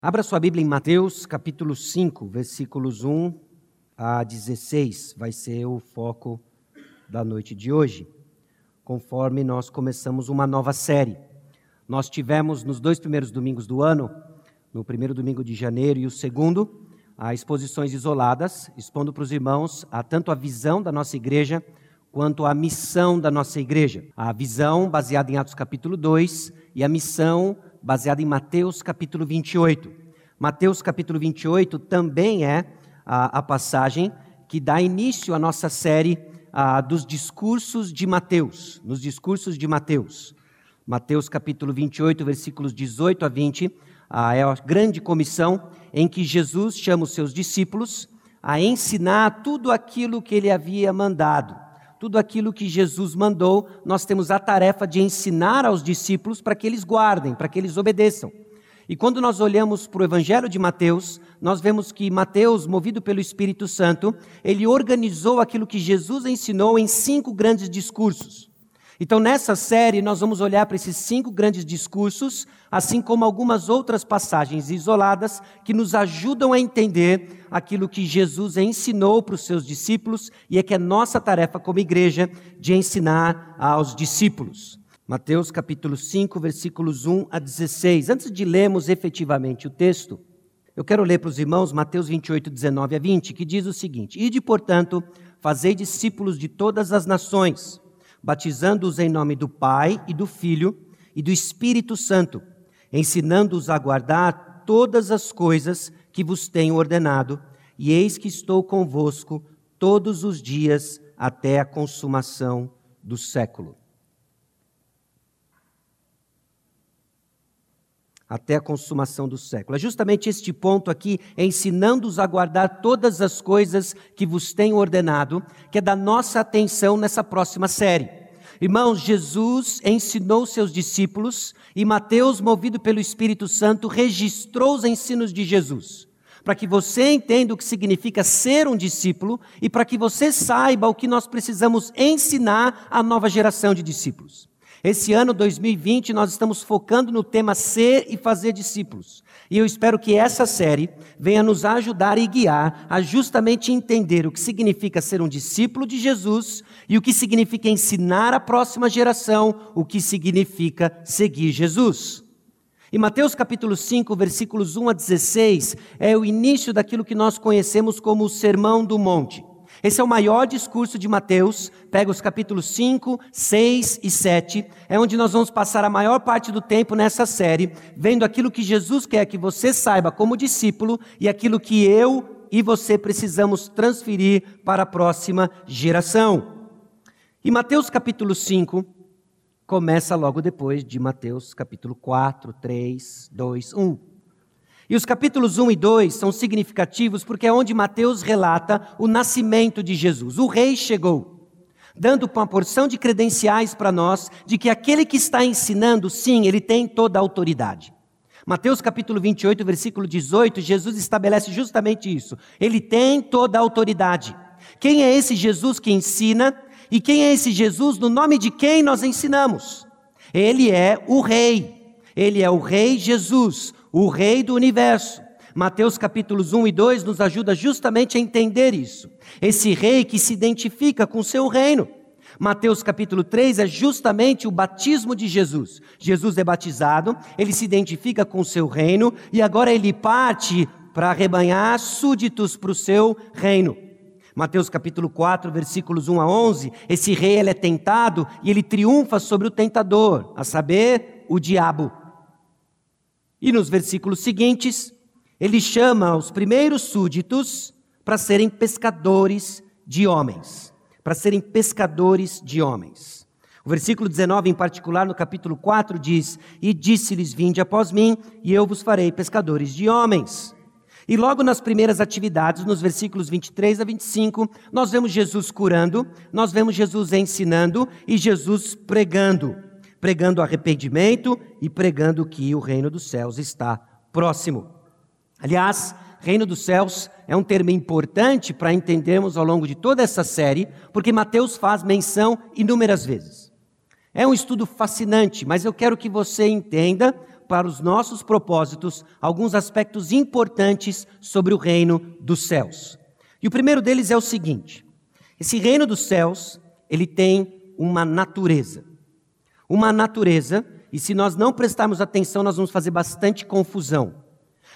Abra sua Bíblia em Mateus, capítulo 5, versículos 1 a 16. Vai ser o foco da noite de hoje, conforme nós começamos uma nova série. Nós tivemos nos dois primeiros domingos do ano, no primeiro domingo de janeiro e o segundo, exposições isoladas, expondo para os irmãos a, tanto a visão da nossa igreja quanto a missão da nossa igreja. A visão baseada em Atos capítulo 2 e a missão baseada em Mateus capítulo 28. Mateus capítulo 28 também é a, a passagem que dá início à nossa série a, dos discursos de Mateus, nos discursos de Mateus. Mateus capítulo 28, versículos 18 a 20, a, é a grande comissão em que Jesus chama os seus discípulos a ensinar tudo aquilo que ele havia mandado tudo aquilo que Jesus mandou, nós temos a tarefa de ensinar aos discípulos para que eles guardem, para que eles obedeçam. E quando nós olhamos para o Evangelho de Mateus, nós vemos que Mateus, movido pelo Espírito Santo, ele organizou aquilo que Jesus ensinou em cinco grandes discursos. Então, nessa série, nós vamos olhar para esses cinco grandes discursos, assim como algumas outras passagens isoladas que nos ajudam a entender aquilo que Jesus ensinou para os seus discípulos e é que é nossa tarefa como igreja de ensinar aos discípulos. Mateus capítulo 5, versículos 1 a 16. Antes de lermos efetivamente o texto, eu quero ler para os irmãos Mateus 28, 19 a 20, que diz o seguinte: Ide, portanto, fazei discípulos de todas as nações batizando-os em nome do Pai e do Filho e do Espírito Santo, ensinando-os a guardar todas as coisas que vos tenho ordenado, e eis que estou convosco todos os dias até a consumação do século. até a consumação do século. É justamente este ponto aqui, ensinando-os a guardar todas as coisas que vos tenho ordenado, que é da nossa atenção nessa próxima série. Irmãos, Jesus ensinou seus discípulos e Mateus, movido pelo Espírito Santo, registrou os ensinos de Jesus. Para que você entenda o que significa ser um discípulo e para que você saiba o que nós precisamos ensinar à nova geração de discípulos. Esse ano 2020 nós estamos focando no tema ser e fazer discípulos. E eu espero que essa série venha nos ajudar e guiar a justamente entender o que significa ser um discípulo de Jesus e o que significa ensinar a próxima geração o que significa seguir Jesus. E Mateus capítulo 5, versículos 1 a 16, é o início daquilo que nós conhecemos como o Sermão do Monte. Esse é o maior discurso de Mateus, pega os capítulos 5, 6 e 7, é onde nós vamos passar a maior parte do tempo nessa série, vendo aquilo que Jesus quer que você saiba como discípulo e aquilo que eu e você precisamos transferir para a próxima geração. E Mateus capítulo 5 começa logo depois de Mateus capítulo 4, 3, 2, 1. E os capítulos 1 e 2 são significativos porque é onde Mateus relata o nascimento de Jesus. O rei chegou, dando uma porção de credenciais para nós de que aquele que está ensinando, sim, ele tem toda a autoridade. Mateus capítulo 28, versículo 18, Jesus estabelece justamente isso. Ele tem toda a autoridade. Quem é esse Jesus que ensina? E quem é esse Jesus no nome de quem nós ensinamos? Ele é o rei. Ele é o rei Jesus, o Rei do universo. Mateus capítulos 1 e 2 nos ajuda justamente a entender isso. Esse rei que se identifica com o seu reino. Mateus capítulo 3 é justamente o batismo de Jesus. Jesus é batizado, ele se identifica com o seu reino e agora ele parte para arrebanhar súditos para o seu reino. Mateus capítulo 4, versículos 1 a 11, esse rei ele é tentado e ele triunfa sobre o tentador, a saber, o diabo. E nos versículos seguintes, ele chama os primeiros súditos para serem pescadores de homens. Para serem pescadores de homens. O versículo 19, em particular, no capítulo 4, diz: E disse-lhes: Vinde após mim, e eu vos farei pescadores de homens. E logo nas primeiras atividades, nos versículos 23 a 25, nós vemos Jesus curando, nós vemos Jesus ensinando e Jesus pregando pregando arrependimento e pregando que o reino dos céus está próximo. Aliás, reino dos céus é um termo importante para entendermos ao longo de toda essa série, porque Mateus faz menção inúmeras vezes. É um estudo fascinante, mas eu quero que você entenda para os nossos propósitos, alguns aspectos importantes sobre o reino dos céus. E o primeiro deles é o seguinte: esse reino dos céus, ele tem uma natureza. Uma natureza, e se nós não prestarmos atenção, nós vamos fazer bastante confusão.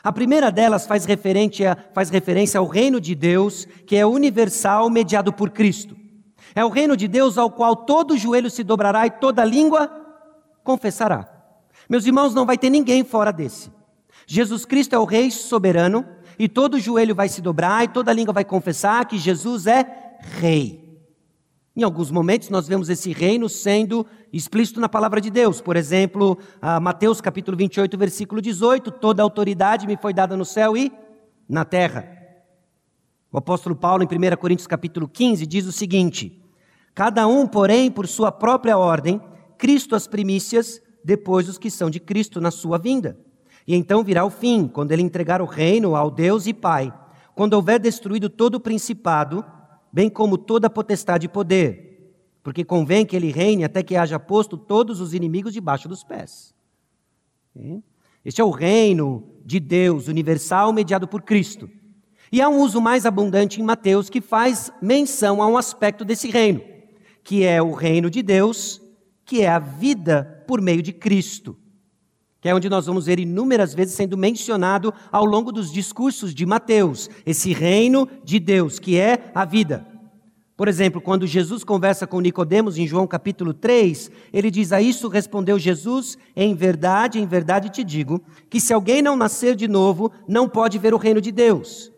A primeira delas faz referência, faz referência ao reino de Deus, que é universal, mediado por Cristo. É o reino de Deus ao qual todo joelho se dobrará e toda língua confessará. Meus irmãos, não vai ter ninguém fora desse. Jesus Cristo é o Rei soberano e todo joelho vai se dobrar e toda língua vai confessar que Jesus é Rei. Em alguns momentos nós vemos esse reino sendo explícito na palavra de Deus. Por exemplo, Mateus capítulo 28, versículo 18: Toda autoridade me foi dada no céu e na terra. O apóstolo Paulo, em 1 Coríntios capítulo 15, diz o seguinte: Cada um, porém, por sua própria ordem, Cristo as primícias, depois os que são de Cristo na sua vinda. E então virá o fim, quando ele entregar o reino ao Deus e Pai, quando houver destruído todo o principado, bem como toda potestade e poder, porque convém que ele reine até que haja posto todos os inimigos debaixo dos pés. Este é o reino de Deus universal mediado por Cristo. E há um uso mais abundante em Mateus que faz menção a um aspecto desse reino, que é o reino de Deus, que é a vida por meio de Cristo que é onde nós vamos ver inúmeras vezes sendo mencionado ao longo dos discursos de Mateus, esse reino de Deus, que é a vida. Por exemplo, quando Jesus conversa com Nicodemos em João capítulo 3, ele diz: "A isso respondeu Jesus: Em verdade, em verdade te digo, que se alguém não nascer de novo, não pode ver o reino de Deus."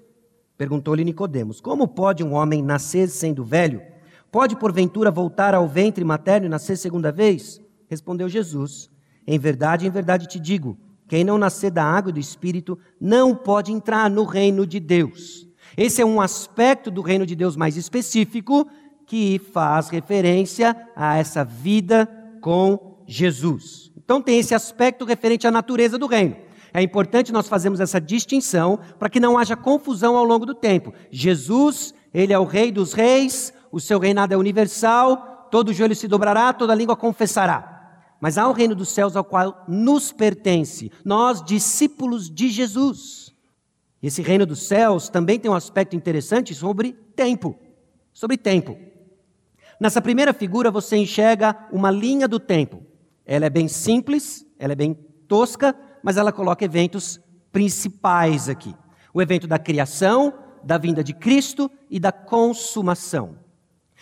Perguntou-lhe Nicodemos: "Como pode um homem nascer sendo velho? Pode porventura voltar ao ventre materno e nascer segunda vez?" Respondeu Jesus: em verdade, em verdade te digo: quem não nascer da água e do espírito não pode entrar no reino de Deus. Esse é um aspecto do reino de Deus mais específico que faz referência a essa vida com Jesus. Então tem esse aspecto referente à natureza do reino. É importante nós fazermos essa distinção para que não haja confusão ao longo do tempo. Jesus, ele é o rei dos reis, o seu reinado é universal, todo joelho se dobrará, toda língua confessará mas há o reino dos céus ao qual nos pertence, nós, discípulos de Jesus. Esse reino dos céus também tem um aspecto interessante sobre tempo. Sobre tempo. Nessa primeira figura você enxerga uma linha do tempo. Ela é bem simples, ela é bem tosca, mas ela coloca eventos principais aqui: o evento da criação, da vinda de Cristo e da consumação.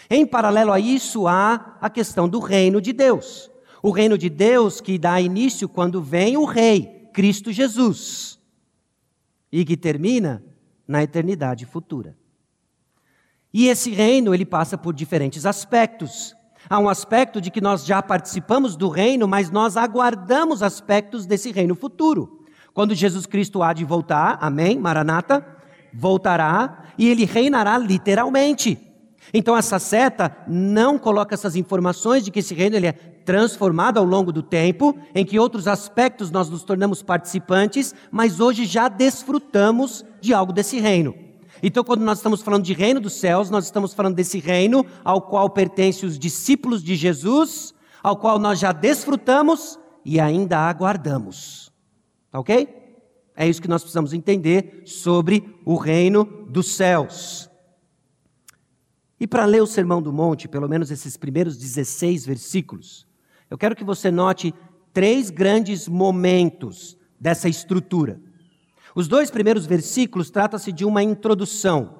Em paralelo a isso, há a questão do reino de Deus. O reino de Deus que dá início quando vem o Rei, Cristo Jesus, e que termina na eternidade futura. E esse reino, ele passa por diferentes aspectos. Há um aspecto de que nós já participamos do reino, mas nós aguardamos aspectos desse reino futuro. Quando Jesus Cristo há de voltar, amém, Maranata, voltará e ele reinará literalmente. Então essa seta não coloca essas informações de que esse reino ele é transformado ao longo do tempo, em que outros aspectos nós nos tornamos participantes, mas hoje já desfrutamos de algo desse reino. Então, quando nós estamos falando de reino dos céus, nós estamos falando desse reino ao qual pertencem os discípulos de Jesus, ao qual nós já desfrutamos e ainda aguardamos. Tá ok? É isso que nós precisamos entender sobre o reino dos céus. E para ler o Sermão do Monte, pelo menos esses primeiros 16 versículos, eu quero que você note três grandes momentos dessa estrutura. Os dois primeiros versículos tratam-se de uma introdução.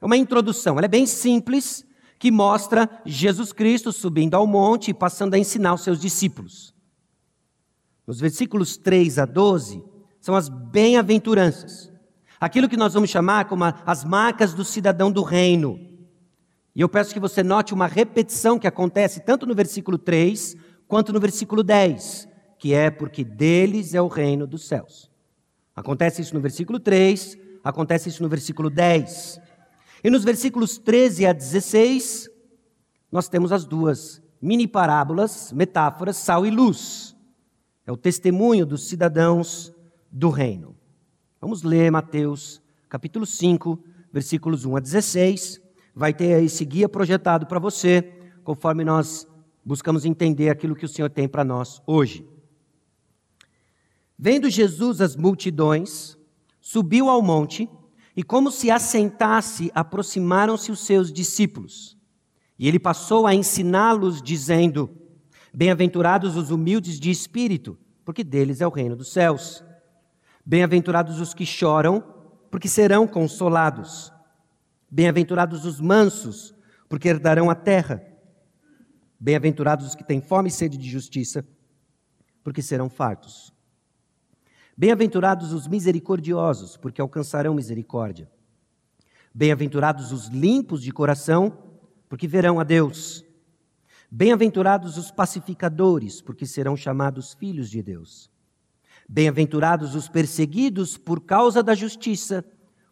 É uma introdução, ela é bem simples, que mostra Jesus Cristo subindo ao monte e passando a ensinar os seus discípulos. Nos versículos 3 a 12, são as bem-aventuranças. Aquilo que nós vamos chamar como as marcas do cidadão do reino. E eu peço que você note uma repetição que acontece tanto no versículo 3 quanto no versículo 10, que é porque deles é o reino dos céus. Acontece isso no versículo 3, acontece isso no versículo 10. E nos versículos 13 a 16, nós temos as duas mini parábolas, metáforas, sal e luz. É o testemunho dos cidadãos do reino. Vamos ler Mateus capítulo 5, versículos 1 a 16. Vai ter esse guia projetado para você, conforme nós buscamos entender aquilo que o Senhor tem para nós hoje. Vendo Jesus as multidões, subiu ao monte e, como se assentasse, aproximaram-se os seus discípulos. E ele passou a ensiná-los, dizendo: Bem-aventurados os humildes de espírito, porque deles é o reino dos céus. Bem-aventurados os que choram, porque serão consolados. Bem-aventurados os mansos, porque herdarão a terra. Bem-aventurados os que têm fome e sede de justiça, porque serão fartos. Bem-aventurados os misericordiosos, porque alcançarão misericórdia. Bem-aventurados os limpos de coração, porque verão a Deus. Bem-aventurados os pacificadores, porque serão chamados filhos de Deus. Bem-aventurados os perseguidos por causa da justiça,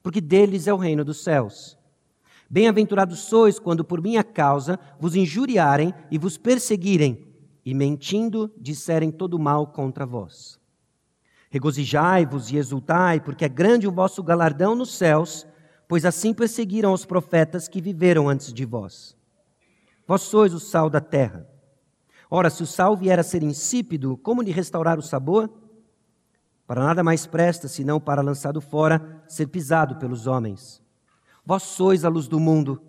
porque deles é o reino dos céus. Bem-aventurados sois quando por minha causa vos injuriarem e vos perseguirem, e mentindo disserem todo mal contra vós. Regozijai-vos e exultai, porque é grande o vosso galardão nos céus, pois assim perseguiram os profetas que viveram antes de vós. Vós sois o sal da terra. Ora, se o sal vier a ser insípido, como lhe restaurar o sabor? Para nada mais presta, senão para, lançado fora, ser pisado pelos homens. Vós sois a luz do mundo.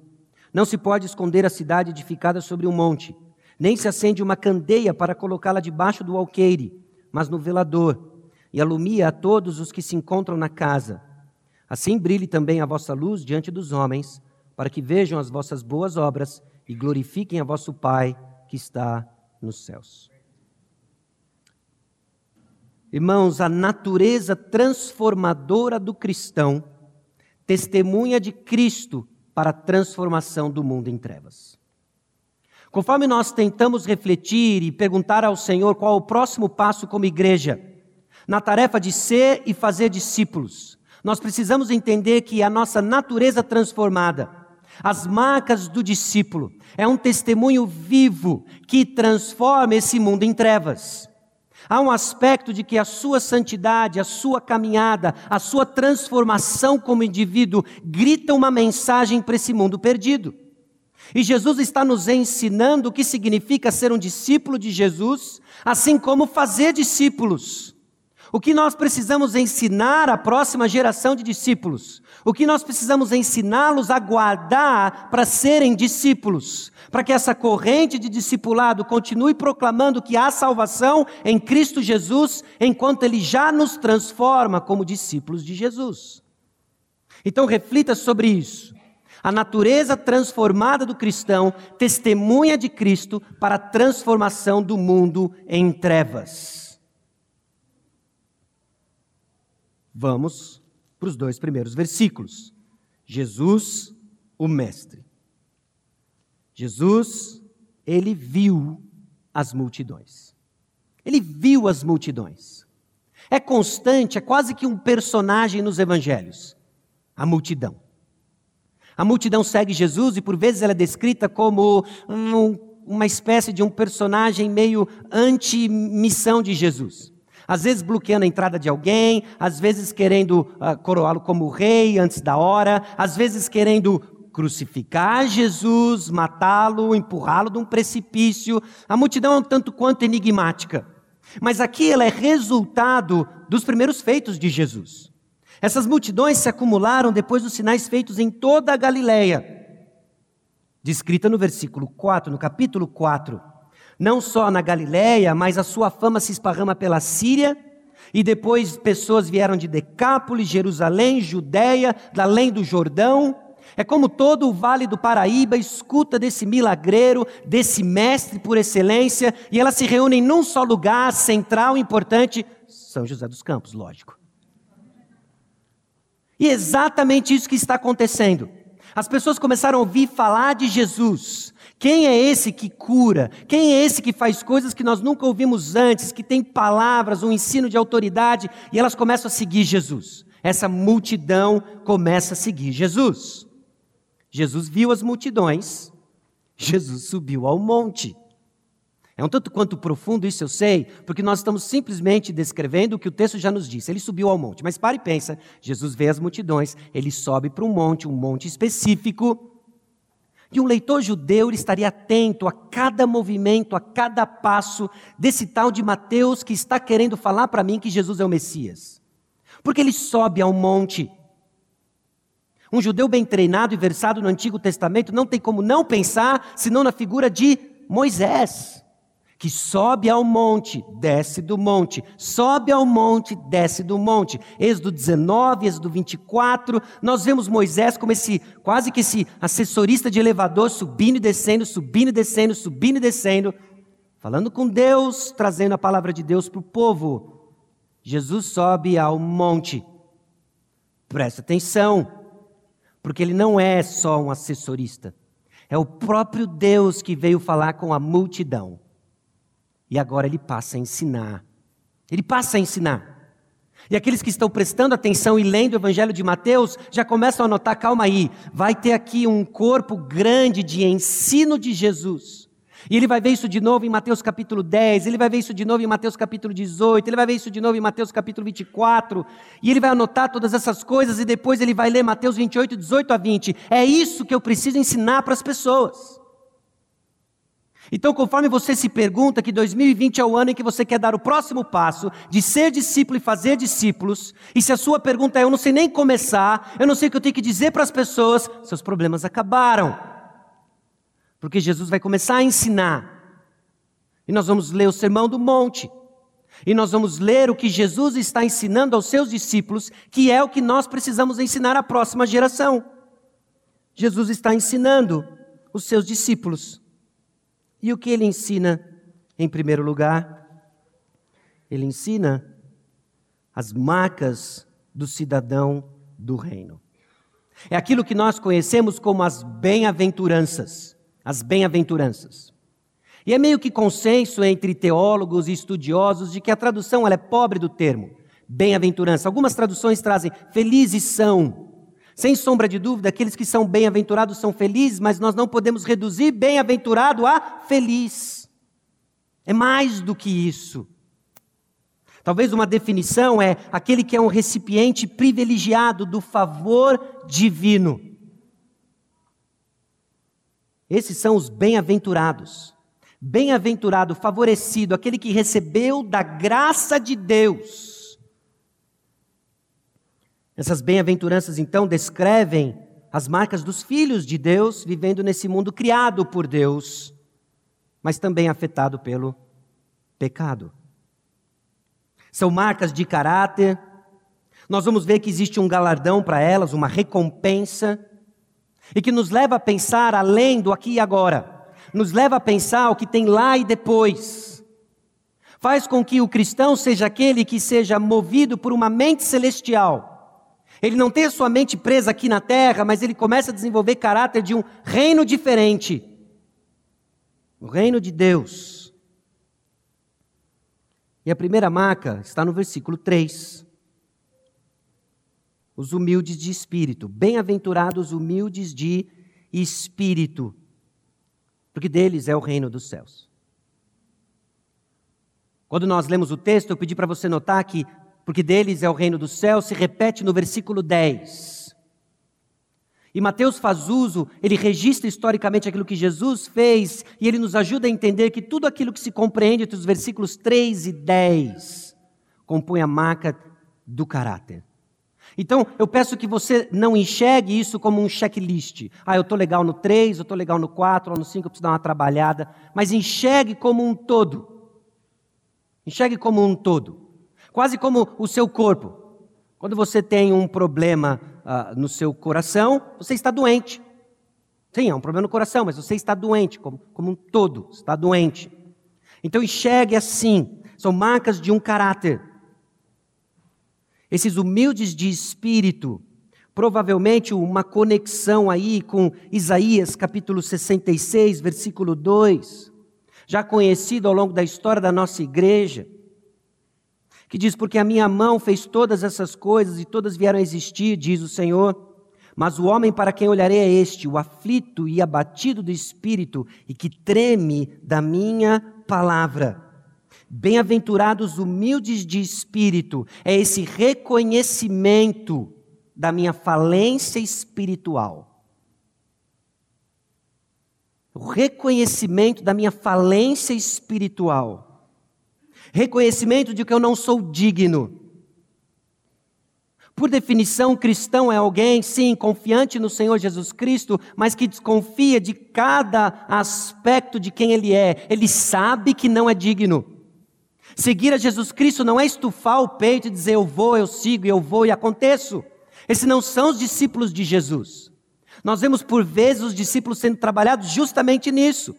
Não se pode esconder a cidade edificada sobre um monte, nem se acende uma candeia para colocá-la debaixo do alqueire, mas no velador e alumia a todos os que se encontram na casa. Assim brilhe também a vossa luz diante dos homens, para que vejam as vossas boas obras e glorifiquem a vosso Pai que está nos céus. Irmãos, a natureza transformadora do cristão testemunha de Cristo para a transformação do mundo em trevas. Conforme nós tentamos refletir e perguntar ao Senhor qual o próximo passo como igreja, na tarefa de ser e fazer discípulos. Nós precisamos entender que a nossa natureza transformada, as marcas do discípulo, é um testemunho vivo que transforma esse mundo em trevas. Há um aspecto de que a sua santidade, a sua caminhada, a sua transformação como indivíduo grita uma mensagem para esse mundo perdido. E Jesus está nos ensinando o que significa ser um discípulo de Jesus, assim como fazer discípulos. O que nós precisamos ensinar à próxima geração de discípulos? O que nós precisamos ensiná-los a guardar para serem discípulos? Para que essa corrente de discipulado continue proclamando que há salvação em Cristo Jesus, enquanto Ele já nos transforma como discípulos de Jesus. Então reflita sobre isso. A natureza transformada do cristão testemunha de Cristo para a transformação do mundo em trevas. Vamos para os dois primeiros versículos. Jesus, o Mestre. Jesus, ele viu as multidões. Ele viu as multidões. É constante, é quase que um personagem nos evangelhos. A multidão. A multidão segue Jesus e por vezes ela é descrita como um, uma espécie de um personagem meio anti-missão de Jesus. Às vezes bloqueando a entrada de alguém, às vezes querendo uh, coroá-lo como rei antes da hora, às vezes querendo crucificar Jesus, matá-lo, empurrá-lo de um precipício. A multidão é um tanto quanto enigmática. Mas aqui ela é resultado dos primeiros feitos de Jesus. Essas multidões se acumularam depois dos sinais feitos em toda a Galileia. Descrita no versículo 4, no capítulo 4 não só na Galiléia, mas a sua fama se esparrama pela Síria, e depois pessoas vieram de Decápolis, Jerusalém, Judéia, da além do Jordão. É como todo o vale do Paraíba escuta desse milagreiro, desse mestre por excelência, e elas se reúnem num só lugar central, importante, São José dos Campos, lógico. E é exatamente isso que está acontecendo. As pessoas começaram a ouvir falar de Jesus, quem é esse que cura? Quem é esse que faz coisas que nós nunca ouvimos antes, que tem palavras, um ensino de autoridade, e elas começam a seguir Jesus? Essa multidão começa a seguir Jesus. Jesus viu as multidões, Jesus subiu ao monte. É um tanto quanto profundo isso eu sei, porque nós estamos simplesmente descrevendo o que o texto já nos disse. Ele subiu ao monte. Mas pare e pensa: Jesus vê as multidões, ele sobe para um monte, um monte específico, E um leitor judeu estaria atento a cada movimento, a cada passo desse tal de Mateus que está querendo falar para mim que Jesus é o Messias. Porque ele sobe ao monte. Um judeu bem treinado e versado no Antigo Testamento não tem como não pensar senão na figura de Moisés que sobe ao monte, desce do monte, sobe ao monte, desce do monte. Êxodo 19, Êxodo 24, nós vemos Moisés como esse, quase que esse assessorista de elevador, subindo e descendo, subindo e descendo, subindo e descendo, falando com Deus, trazendo a palavra de Deus para o povo. Jesus sobe ao monte. Presta atenção, porque ele não é só um assessorista, é o próprio Deus que veio falar com a multidão. E agora ele passa a ensinar. Ele passa a ensinar. E aqueles que estão prestando atenção e lendo o Evangelho de Mateus já começam a notar: calma aí, vai ter aqui um corpo grande de ensino de Jesus. E ele vai ver isso de novo em Mateus capítulo 10, ele vai ver isso de novo em Mateus capítulo 18, ele vai ver isso de novo em Mateus capítulo 24, e ele vai anotar todas essas coisas e depois ele vai ler Mateus 28, 18 a 20. É isso que eu preciso ensinar para as pessoas. Então, conforme você se pergunta que 2020 é o ano em que você quer dar o próximo passo de ser discípulo e fazer discípulos, e se a sua pergunta é eu não sei nem começar, eu não sei o que eu tenho que dizer para as pessoas, seus problemas acabaram. Porque Jesus vai começar a ensinar. E nós vamos ler o Sermão do Monte. E nós vamos ler o que Jesus está ensinando aos seus discípulos, que é o que nós precisamos ensinar à próxima geração. Jesus está ensinando os seus discípulos. E o que ele ensina, em primeiro lugar? Ele ensina as marcas do cidadão do reino. É aquilo que nós conhecemos como as bem-aventuranças. As bem-aventuranças. E é meio que consenso entre teólogos e estudiosos de que a tradução é pobre do termo bem-aventurança. Algumas traduções trazem felizes são, sem sombra de dúvida, aqueles que são bem-aventurados são felizes, mas nós não podemos reduzir bem-aventurado a feliz. É mais do que isso. Talvez uma definição é aquele que é um recipiente privilegiado do favor divino. Esses são os bem-aventurados. Bem-aventurado, favorecido, aquele que recebeu da graça de Deus essas bem-aventuranças, então, descrevem as marcas dos filhos de Deus vivendo nesse mundo criado por Deus, mas também afetado pelo pecado. São marcas de caráter. Nós vamos ver que existe um galardão para elas, uma recompensa, e que nos leva a pensar além do aqui e agora, nos leva a pensar o que tem lá e depois. Faz com que o cristão seja aquele que seja movido por uma mente celestial ele não tem a sua mente presa aqui na terra, mas ele começa a desenvolver caráter de um reino diferente o reino de Deus. E a primeira marca está no versículo 3. Os humildes de espírito, bem-aventurados humildes de espírito, porque deles é o reino dos céus. Quando nós lemos o texto, eu pedi para você notar que porque deles é o reino do céu, se repete no versículo 10. E Mateus faz uso, ele registra historicamente aquilo que Jesus fez, e ele nos ajuda a entender que tudo aquilo que se compreende entre os versículos 3 e 10 compõe a marca do caráter. Então, eu peço que você não enxergue isso como um checklist. Ah, eu estou legal no 3, eu estou legal no 4, ou no 5, eu preciso dar uma trabalhada. Mas enxergue como um todo. Enxergue como um todo quase como o seu corpo. Quando você tem um problema uh, no seu coração, você está doente. Sim, é um problema no coração, mas você está doente, como, como um todo, está doente. Então enxergue assim, são marcas de um caráter. Esses humildes de espírito, provavelmente uma conexão aí com Isaías capítulo 66, versículo 2, já conhecido ao longo da história da nossa igreja que diz: Porque a minha mão fez todas essas coisas e todas vieram a existir, diz o Senhor. Mas o homem para quem olharei é este, o aflito e abatido do espírito e que treme da minha palavra. Bem-aventurados humildes de espírito, é esse reconhecimento da minha falência espiritual. O reconhecimento da minha falência espiritual. Reconhecimento de que eu não sou digno. Por definição, cristão é alguém, sim, confiante no Senhor Jesus Cristo, mas que desconfia de cada aspecto de quem ele é. Ele sabe que não é digno. Seguir a Jesus Cristo não é estufar o peito e dizer eu vou, eu sigo, eu vou e aconteço. Esses não são os discípulos de Jesus. Nós vemos por vezes os discípulos sendo trabalhados justamente nisso.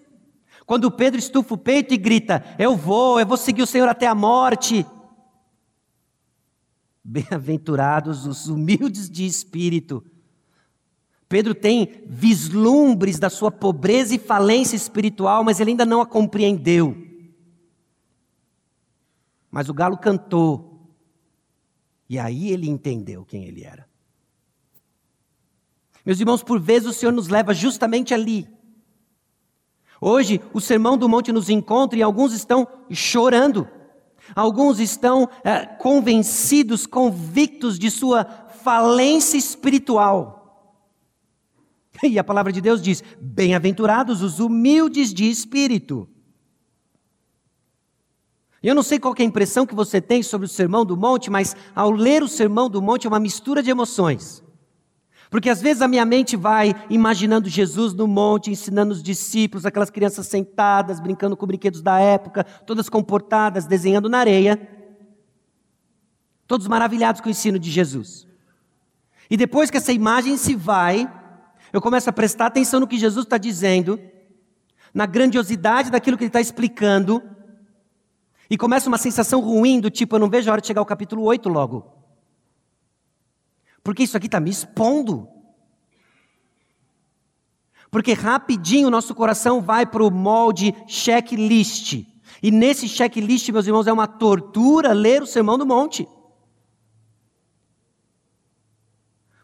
Quando Pedro estufa o peito e grita: Eu vou, eu vou seguir o Senhor até a morte. Bem-aventurados os humildes de espírito. Pedro tem vislumbres da sua pobreza e falência espiritual, mas ele ainda não a compreendeu. Mas o galo cantou, e aí ele entendeu quem ele era. Meus irmãos, por vezes o Senhor nos leva justamente ali. Hoje, o Sermão do Monte nos encontra e alguns estão chorando Alguns estão é, convencidos, convictos de sua falência espiritual. E a palavra de Deus diz: Bem-aventurados os humildes de espírito. Eu não sei qual é a impressão que você tem sobre o Sermão do Monte, mas ao ler o Sermão do Monte é uma mistura de emoções. Porque às vezes a minha mente vai imaginando Jesus no monte, ensinando os discípulos, aquelas crianças sentadas, brincando com brinquedos da época, todas comportadas, desenhando na areia. Todos maravilhados com o ensino de Jesus. E depois que essa imagem se vai, eu começo a prestar atenção no que Jesus está dizendo, na grandiosidade daquilo que ele está explicando, e começa uma sensação ruim do tipo, eu não vejo a hora de chegar ao capítulo 8 logo. Porque isso aqui está me expondo. Porque rapidinho o nosso coração vai para o molde checklist. E nesse checklist, meus irmãos, é uma tortura ler o Sermão do Monte.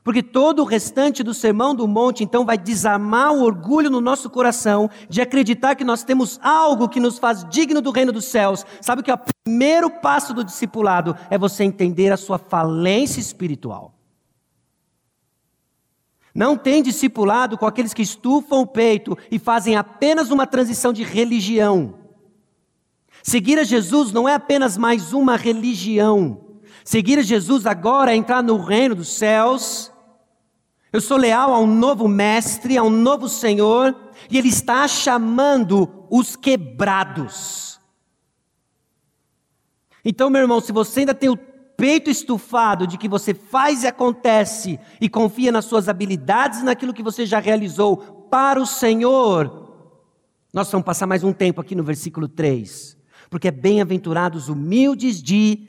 Porque todo o restante do Sermão do Monte, então, vai desarmar o orgulho no nosso coração de acreditar que nós temos algo que nos faz digno do reino dos céus. Sabe que o primeiro passo do discipulado é você entender a sua falência espiritual. Não tem discipulado com aqueles que estufam o peito e fazem apenas uma transição de religião. Seguir a Jesus não é apenas mais uma religião. Seguir a Jesus agora é entrar no reino dos céus. Eu sou leal a um novo mestre, a um novo Senhor, e Ele está chamando os quebrados. Então, meu irmão, se você ainda tem o peito estufado de que você faz e acontece e confia nas suas habilidades, naquilo que você já realizou para o Senhor, nós vamos passar mais um tempo aqui no versículo 3. Porque é bem-aventurados humildes de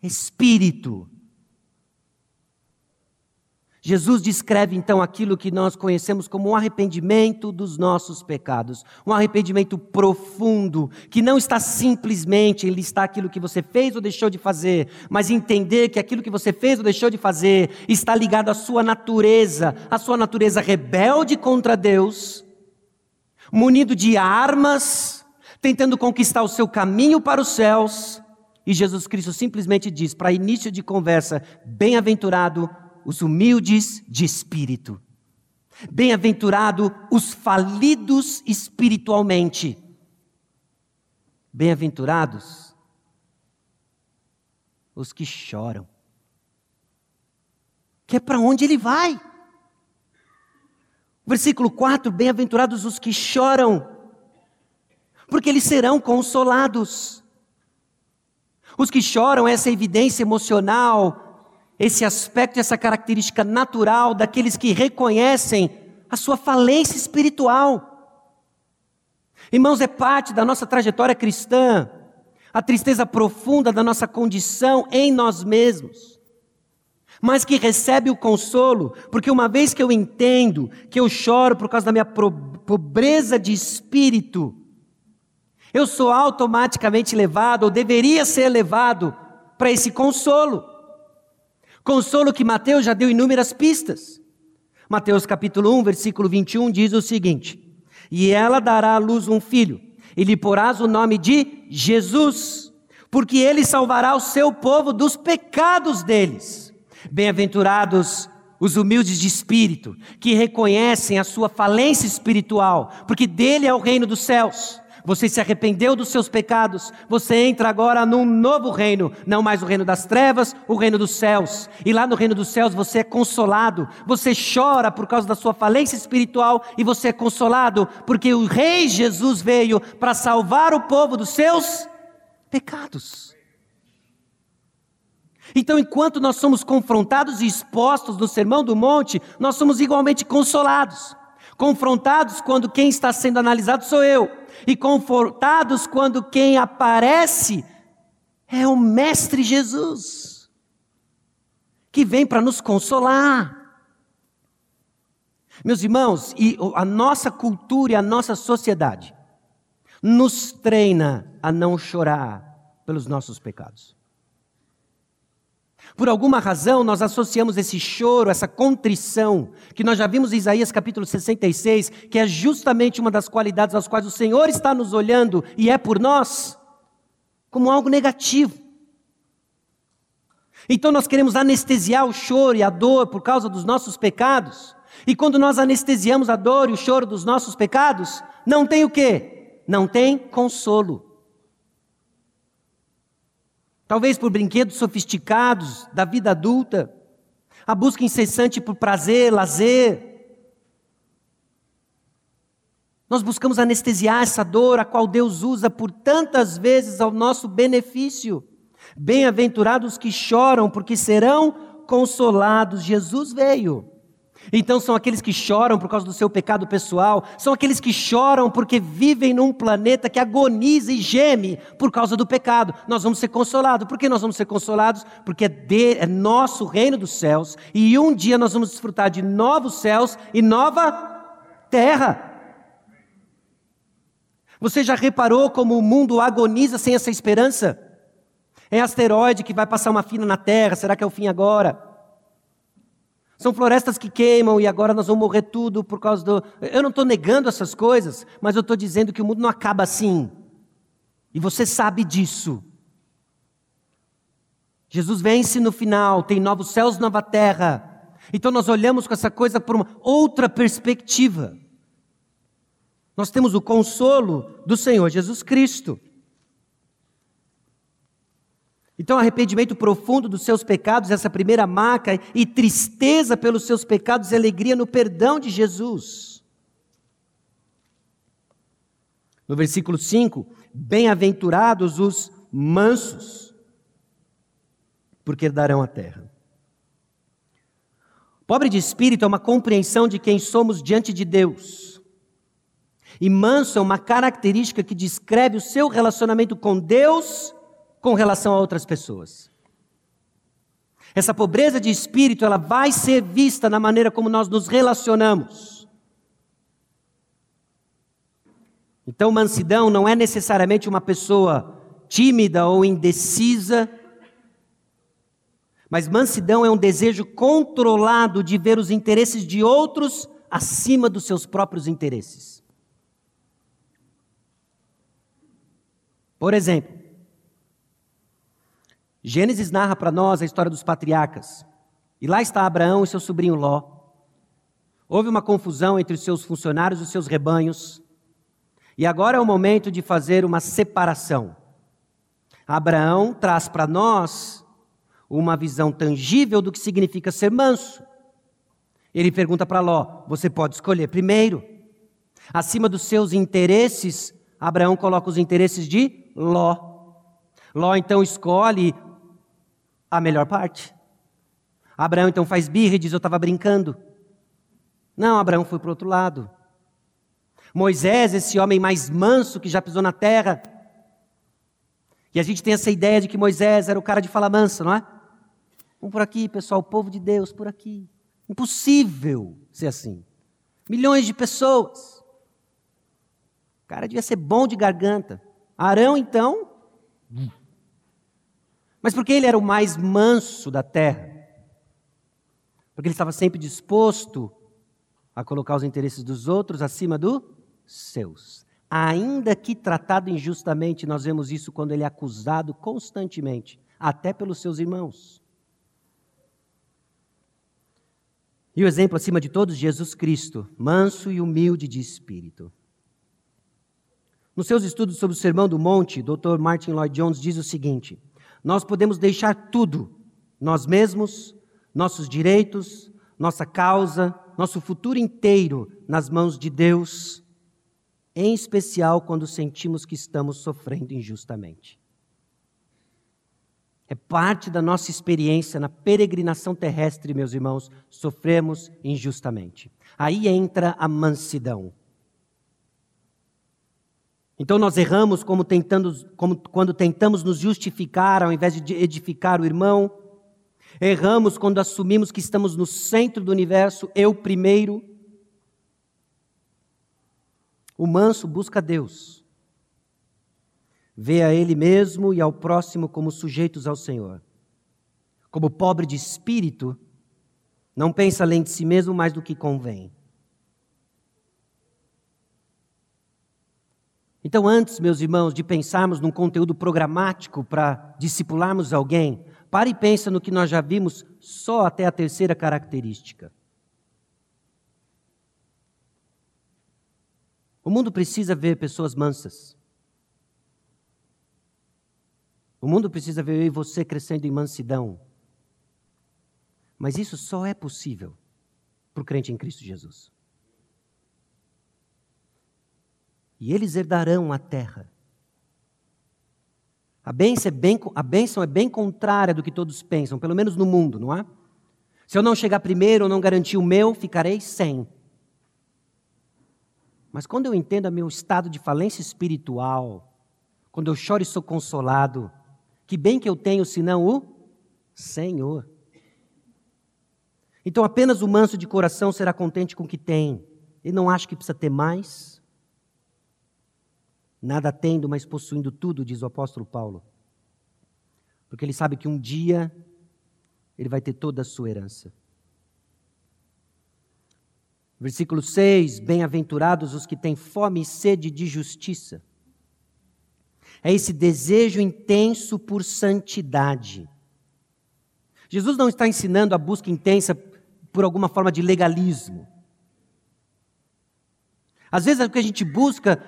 espírito, Jesus descreve então aquilo que nós conhecemos como um arrependimento dos nossos pecados, um arrependimento profundo, que não está simplesmente em listar aquilo que você fez ou deixou de fazer, mas entender que aquilo que você fez ou deixou de fazer está ligado à sua natureza, à sua natureza rebelde contra Deus, munido de armas, tentando conquistar o seu caminho para os céus, e Jesus Cristo simplesmente diz, para início de conversa, bem-aventurado os humildes de espírito. Bem-aventurado os falidos espiritualmente. Bem-aventurados os que choram. Que é para onde ele vai. Versículo 4: Bem-aventurados os que choram, porque eles serão consolados. Os que choram, essa evidência emocional, esse aspecto, essa característica natural daqueles que reconhecem a sua falência espiritual. Irmãos, é parte da nossa trajetória cristã, a tristeza profunda da nossa condição em nós mesmos, mas que recebe o consolo, porque uma vez que eu entendo que eu choro por causa da minha pobreza de espírito, eu sou automaticamente levado, ou deveria ser levado, para esse consolo. Consolo que Mateus já deu inúmeras pistas. Mateus capítulo 1, versículo 21 diz o seguinte: E ela dará à luz um filho, e lhe porás o nome de Jesus, porque ele salvará o seu povo dos pecados deles. Bem-aventurados os humildes de espírito, que reconhecem a sua falência espiritual, porque dele é o reino dos céus. Você se arrependeu dos seus pecados, você entra agora num novo reino, não mais o reino das trevas, o reino dos céus. E lá no reino dos céus você é consolado, você chora por causa da sua falência espiritual e você é consolado porque o Rei Jesus veio para salvar o povo dos seus pecados. Então, enquanto nós somos confrontados e expostos no Sermão do Monte, nós somos igualmente consolados. Confrontados quando quem está sendo analisado sou eu, e confortados quando quem aparece é o Mestre Jesus, que vem para nos consolar. Meus irmãos, e a nossa cultura e a nossa sociedade nos treina a não chorar pelos nossos pecados. Por alguma razão, nós associamos esse choro, essa contrição, que nós já vimos em Isaías capítulo 66, que é justamente uma das qualidades às quais o Senhor está nos olhando e é por nós, como algo negativo. Então nós queremos anestesiar o choro e a dor por causa dos nossos pecados. E quando nós anestesiamos a dor e o choro dos nossos pecados, não tem o quê? Não tem consolo. Talvez por brinquedos sofisticados da vida adulta, a busca incessante por prazer, lazer. Nós buscamos anestesiar essa dor, a qual Deus usa por tantas vezes ao nosso benefício. Bem-aventurados que choram, porque serão consolados. Jesus veio então são aqueles que choram por causa do seu pecado pessoal, são aqueles que choram porque vivem num planeta que agoniza e geme por causa do pecado. Nós vamos ser consolados. Por que nós vamos ser consolados? Porque é, de, é nosso reino dos céus e um dia nós vamos desfrutar de novos céus e nova terra. Você já reparou como o mundo agoniza sem essa esperança? É asteroide que vai passar uma fina na Terra, será que é o fim agora? São florestas que queimam e agora nós vamos morrer tudo por causa do. Eu não estou negando essas coisas, mas eu estou dizendo que o mundo não acaba assim. E você sabe disso. Jesus vence no final, tem novos céus, nova terra. Então nós olhamos com essa coisa por uma outra perspectiva. Nós temos o consolo do Senhor Jesus Cristo. Então, arrependimento profundo dos seus pecados, essa primeira marca, e tristeza pelos seus pecados e alegria no perdão de Jesus. No versículo 5, bem-aventurados os mansos, porque herdarão a terra. Pobre de espírito é uma compreensão de quem somos diante de Deus. E manso é uma característica que descreve o seu relacionamento com Deus com relação a outras pessoas. Essa pobreza de espírito, ela vai ser vista na maneira como nós nos relacionamos. Então, mansidão não é necessariamente uma pessoa tímida ou indecisa, mas mansidão é um desejo controlado de ver os interesses de outros acima dos seus próprios interesses. Por exemplo, Gênesis narra para nós a história dos patriarcas. E lá está Abraão e seu sobrinho Ló. Houve uma confusão entre os seus funcionários e os seus rebanhos. E agora é o momento de fazer uma separação. Abraão traz para nós uma visão tangível do que significa ser manso. Ele pergunta para Ló: você pode escolher primeiro. Acima dos seus interesses, Abraão coloca os interesses de Ló. Ló então escolhe a melhor parte. Abraão então faz birra e diz: Eu estava brincando. Não, Abraão foi para o outro lado. Moisés, esse homem mais manso que já pisou na terra. E a gente tem essa ideia de que Moisés era o cara de fala mansa, não é? Vamos por aqui, pessoal, o povo de Deus, por aqui. Impossível ser assim. Milhões de pessoas. O cara devia ser bom de garganta. Arão, então, mas porque ele era o mais manso da terra. Porque ele estava sempre disposto a colocar os interesses dos outros acima dos seus. Ainda que tratado injustamente, nós vemos isso quando ele é acusado constantemente, até pelos seus irmãos. E o exemplo acima de todos, Jesus Cristo, manso e humilde de espírito. Nos seus estudos sobre o Sermão do Monte, Dr. Martin Lloyd Jones diz o seguinte: Nós podemos deixar tudo, nós mesmos, nossos direitos, nossa causa, nosso futuro inteiro nas mãos de Deus, em especial quando sentimos que estamos sofrendo injustamente. É parte da nossa experiência na peregrinação terrestre, meus irmãos, sofremos injustamente. Aí entra a mansidão. Então nós erramos como tentando, como, quando tentamos nos justificar ao invés de edificar o irmão. Erramos quando assumimos que estamos no centro do universo, eu primeiro. O manso busca Deus vê a ele mesmo e ao próximo como sujeitos ao Senhor. Como pobre de espírito, não pensa além de si mesmo mais do que convém. Então, antes, meus irmãos, de pensarmos num conteúdo programático para discipularmos alguém, pare e pensa no que nós já vimos só até a terceira característica. O mundo precisa ver pessoas mansas. O mundo precisa ver eu e você crescendo em mansidão. Mas isso só é possível para o crente em Cristo Jesus. E eles herdarão a terra. A bênção, é bem, a bênção é bem contrária do que todos pensam, pelo menos no mundo, não é? Se eu não chegar primeiro ou não garantir o meu, ficarei sem. Mas quando eu entendo o meu estado de falência espiritual, quando eu choro e sou consolado, que bem que eu tenho senão o Senhor? Então apenas o manso de coração será contente com o que tem. Ele não acha que precisa ter mais. Nada tendo, mas possuindo tudo, diz o apóstolo Paulo. Porque ele sabe que um dia ele vai ter toda a sua herança. Versículo 6: Bem-aventurados os que têm fome e sede de justiça é esse desejo intenso por santidade. Jesus não está ensinando a busca intensa por alguma forma de legalismo. Às vezes o que a gente busca,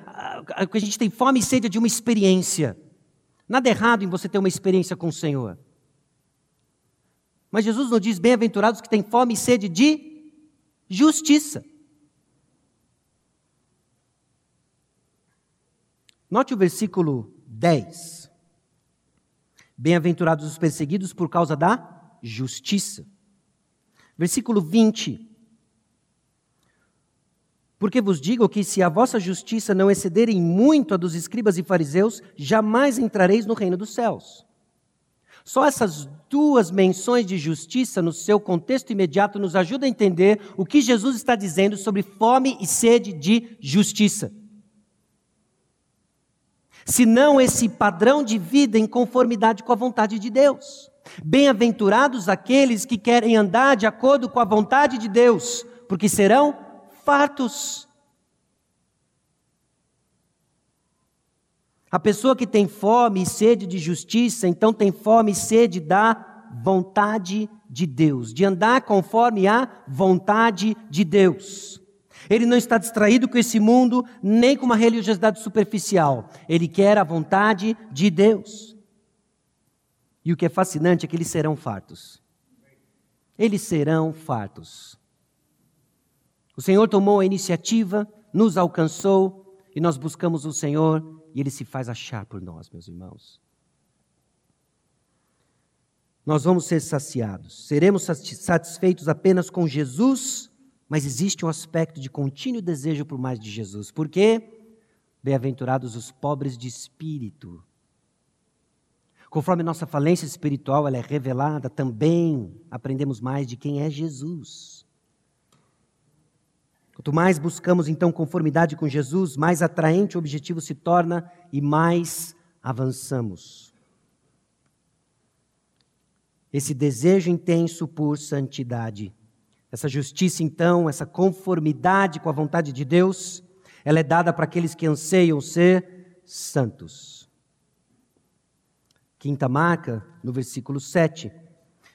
o que a gente tem fome e sede é de uma experiência. Nada errado em você ter uma experiência com o Senhor. Mas Jesus nos diz: bem-aventurados que têm fome e sede de justiça. Note o versículo 10. Bem-aventurados os perseguidos por causa da justiça. Versículo 20. Porque vos digo que se a vossa justiça não excederem muito a dos escribas e fariseus, jamais entrareis no reino dos céus. Só essas duas menções de justiça no seu contexto imediato nos ajudam a entender o que Jesus está dizendo sobre fome e sede de justiça senão esse padrão de vida em conformidade com a vontade de Deus. Bem-aventurados aqueles que querem andar de acordo com a vontade de Deus, porque serão fartos. A pessoa que tem fome e sede de justiça, então tem fome e sede da vontade de Deus, de andar conforme a vontade de Deus. Ele não está distraído com esse mundo, nem com uma religiosidade superficial. Ele quer a vontade de Deus. E o que é fascinante é que eles serão fartos. Eles serão fartos. O Senhor tomou a iniciativa, nos alcançou e nós buscamos o Senhor e ele se faz achar por nós, meus irmãos. Nós vamos ser saciados. Seremos satisfeitos apenas com Jesus mas existe um aspecto de contínuo desejo por mais de Jesus. Por quê? Bem-aventurados os pobres de espírito. Conforme nossa falência espiritual ela é revelada, também aprendemos mais de quem é Jesus. Quanto mais buscamos então conformidade com Jesus, mais atraente o objetivo se torna e mais avançamos. Esse desejo intenso por santidade essa justiça, então, essa conformidade com a vontade de Deus, ela é dada para aqueles que anseiam ser santos. Quinta marca, no versículo 7.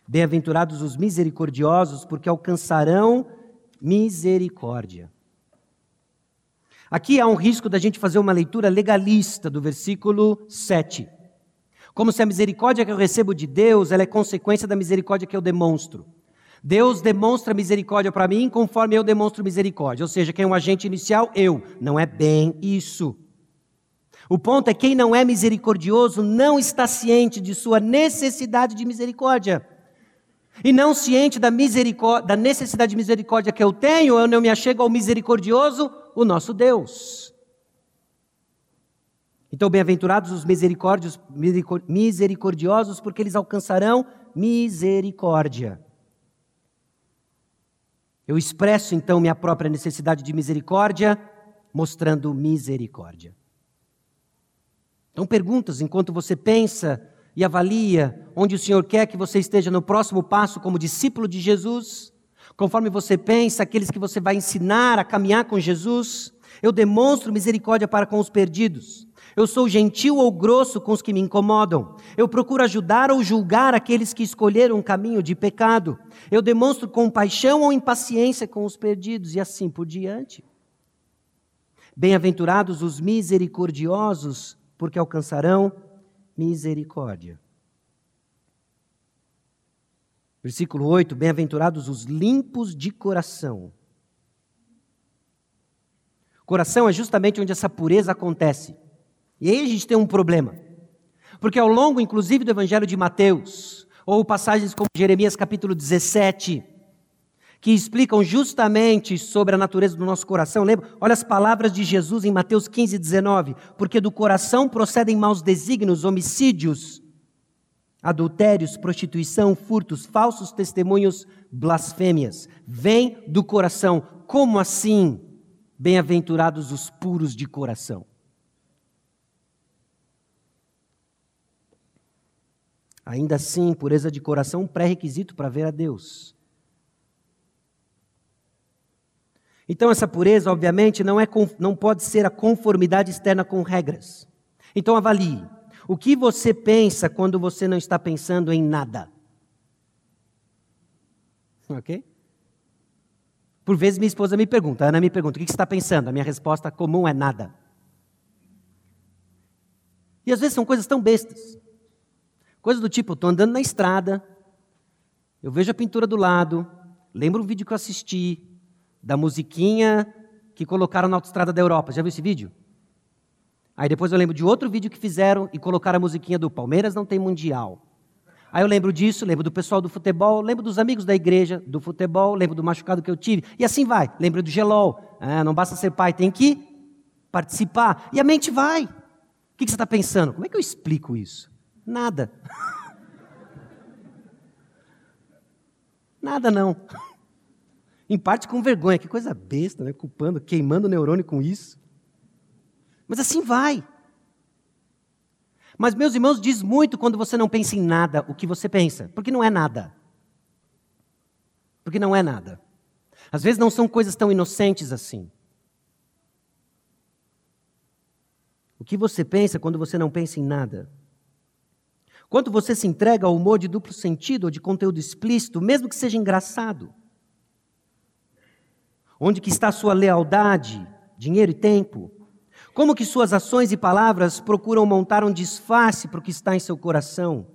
Bem-aventurados os misericordiosos, porque alcançarão misericórdia. Aqui há um risco da gente fazer uma leitura legalista do versículo 7. Como se a misericórdia que eu recebo de Deus ela é consequência da misericórdia que eu demonstro. Deus demonstra misericórdia para mim conforme eu demonstro misericórdia. Ou seja, quem é o agente inicial? Eu. Não é bem isso. O ponto é quem não é misericordioso não está ciente de sua necessidade de misericórdia. E não ciente da, da necessidade de misericórdia que eu tenho, eu não me achego ao misericordioso, o nosso Deus. Então, bem-aventurados os misericordiosos, porque eles alcançarão misericórdia. Eu expresso então minha própria necessidade de misericórdia, mostrando misericórdia. Então, perguntas enquanto você pensa e avalia onde o Senhor quer que você esteja no próximo passo como discípulo de Jesus, conforme você pensa, aqueles que você vai ensinar a caminhar com Jesus, eu demonstro misericórdia para com os perdidos. Eu sou gentil ou grosso com os que me incomodam. Eu procuro ajudar ou julgar aqueles que escolheram um caminho de pecado. Eu demonstro compaixão ou impaciência com os perdidos e assim por diante. Bem-aventurados os misericordiosos, porque alcançarão misericórdia. Versículo 8: Bem-aventurados os limpos de coração. Coração é justamente onde essa pureza acontece. E aí a gente tem um problema. Porque ao longo, inclusive, do Evangelho de Mateus, ou passagens como Jeremias capítulo 17, que explicam justamente sobre a natureza do nosso coração. Lembra? Olha as palavras de Jesus em Mateus 15, 19. Porque do coração procedem maus desígnios, homicídios, adultérios, prostituição, furtos, falsos testemunhos, blasfêmias. Vem do coração. Como assim? Bem-aventurados os puros de coração. Ainda assim, pureza de coração é um pré-requisito para ver a Deus. Então, essa pureza, obviamente, não, é, não pode ser a conformidade externa com regras. Então, avalie. O que você pensa quando você não está pensando em nada? Ok? Por vezes minha esposa me pergunta, a Ana me pergunta, o que você está pensando? A minha resposta comum é nada. E às vezes são coisas tão bestas. Coisas do tipo, estou andando na estrada, eu vejo a pintura do lado, lembro um vídeo que eu assisti, da musiquinha que colocaram na autoestrada da Europa. Já viu esse vídeo? Aí depois eu lembro de outro vídeo que fizeram e colocaram a musiquinha do Palmeiras não tem mundial. Aí eu lembro disso, lembro do pessoal do futebol, lembro dos amigos da igreja do futebol, lembro do machucado que eu tive. E assim vai. Lembro do gelol. Ah, não basta ser pai, tem que participar. E a mente vai. O que você está pensando? Como é que eu explico isso? Nada. Nada não. Em parte com vergonha, que coisa besta, né? Culpando, queimando o neurônio com isso. Mas assim vai. Mas, meus irmãos, diz muito quando você não pensa em nada o que você pensa, porque não é nada. Porque não é nada. Às vezes não são coisas tão inocentes assim. O que você pensa quando você não pensa em nada? Quanto você se entrega ao humor de duplo sentido ou de conteúdo explícito, mesmo que seja engraçado? Onde que está sua lealdade, dinheiro e tempo? Como que suas ações e palavras procuram montar um disfarce para o que está em seu coração?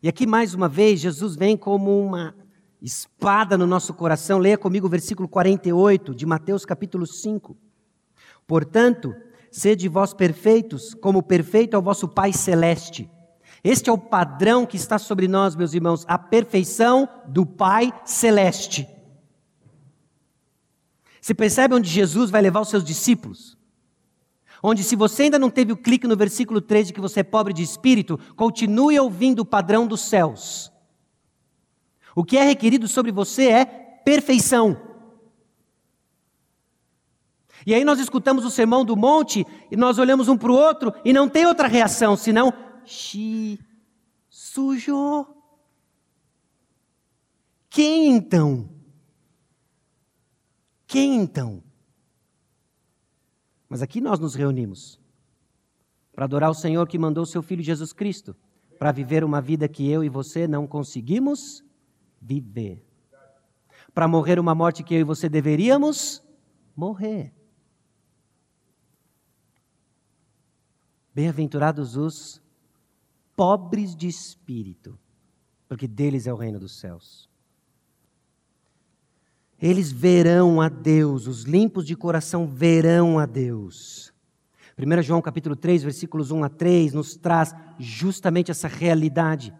E aqui mais uma vez Jesus vem como uma espada no nosso coração. Leia comigo o versículo 48 de Mateus capítulo 5. Portanto, sede vós perfeitos, como perfeito é o vosso Pai celeste. Este é o padrão que está sobre nós, meus irmãos, a perfeição do Pai celeste. Você percebe onde Jesus vai levar os seus discípulos? Onde, se você ainda não teve o clique no versículo 3 de que você é pobre de espírito, continue ouvindo o padrão dos céus. O que é requerido sobre você é perfeição. E aí nós escutamos o sermão do monte e nós olhamos um para o outro e não tem outra reação senão xi, sujo. Quem então? Quem então? Mas aqui nós nos reunimos para adorar o Senhor que mandou o seu Filho Jesus Cristo, para viver uma vida que eu e você não conseguimos viver. Para morrer uma morte que eu e você deveríamos morrer. Bem-aventurados os pobres de espírito, porque deles é o reino dos céus. Eles verão a Deus, os limpos de coração verão a Deus. 1 João capítulo 3, versículos 1 a 3, nos traz justamente essa realidade.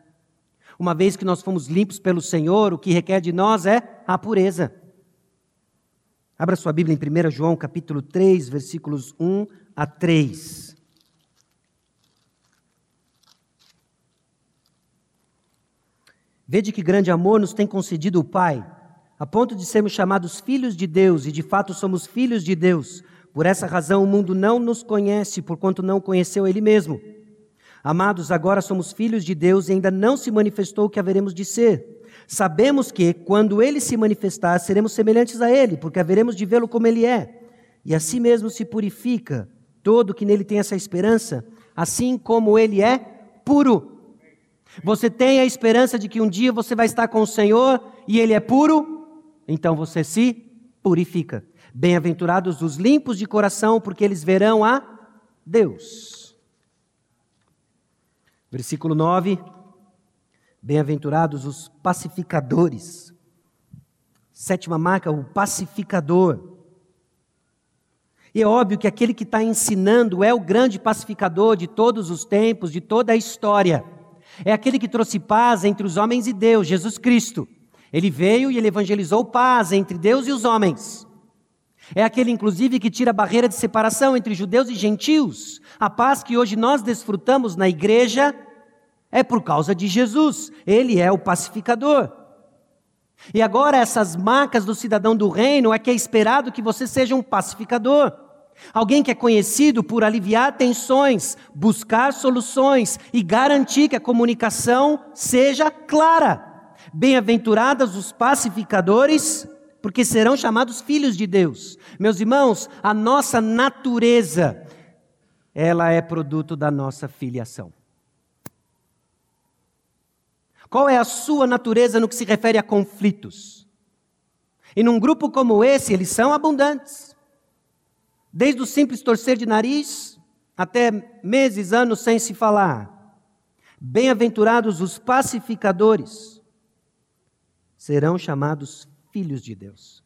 Uma vez que nós fomos limpos pelo Senhor, o que requer de nós é a pureza. Abra sua Bíblia em 1 João capítulo 3, versículos 1 a 3. Vede que grande amor nos tem concedido o Pai, a ponto de sermos chamados filhos de Deus, e de fato somos filhos de Deus. Por essa razão o mundo não nos conhece, porquanto não conheceu Ele mesmo. Amados, agora somos filhos de Deus e ainda não se manifestou o que haveremos de ser. Sabemos que, quando Ele se manifestar, seremos semelhantes a Ele, porque haveremos de vê-lo como Ele é. E assim mesmo se purifica todo que nele tem essa esperança, assim como Ele é puro. Você tem a esperança de que um dia você vai estar com o Senhor e Ele é puro? Então você se purifica. Bem-aventurados os limpos de coração, porque eles verão a Deus. Versículo 9. Bem-aventurados os pacificadores. Sétima marca, o pacificador. E é óbvio que aquele que está ensinando é o grande pacificador de todos os tempos, de toda a história. É aquele que trouxe paz entre os homens e Deus, Jesus Cristo. Ele veio e ele evangelizou paz entre Deus e os homens. É aquele, inclusive, que tira a barreira de separação entre judeus e gentios. A paz que hoje nós desfrutamos na igreja é por causa de Jesus. Ele é o pacificador. E agora, essas marcas do cidadão do reino é que é esperado que você seja um pacificador. Alguém que é conhecido por aliviar tensões, buscar soluções e garantir que a comunicação seja clara. Bem-aventuradas os pacificadores, porque serão chamados filhos de Deus. Meus irmãos, a nossa natureza, ela é produto da nossa filiação. Qual é a sua natureza no que se refere a conflitos? E num grupo como esse, eles são abundantes. Desde o simples torcer de nariz até meses, anos sem se falar. Bem-aventurados os pacificadores, serão chamados filhos de Deus.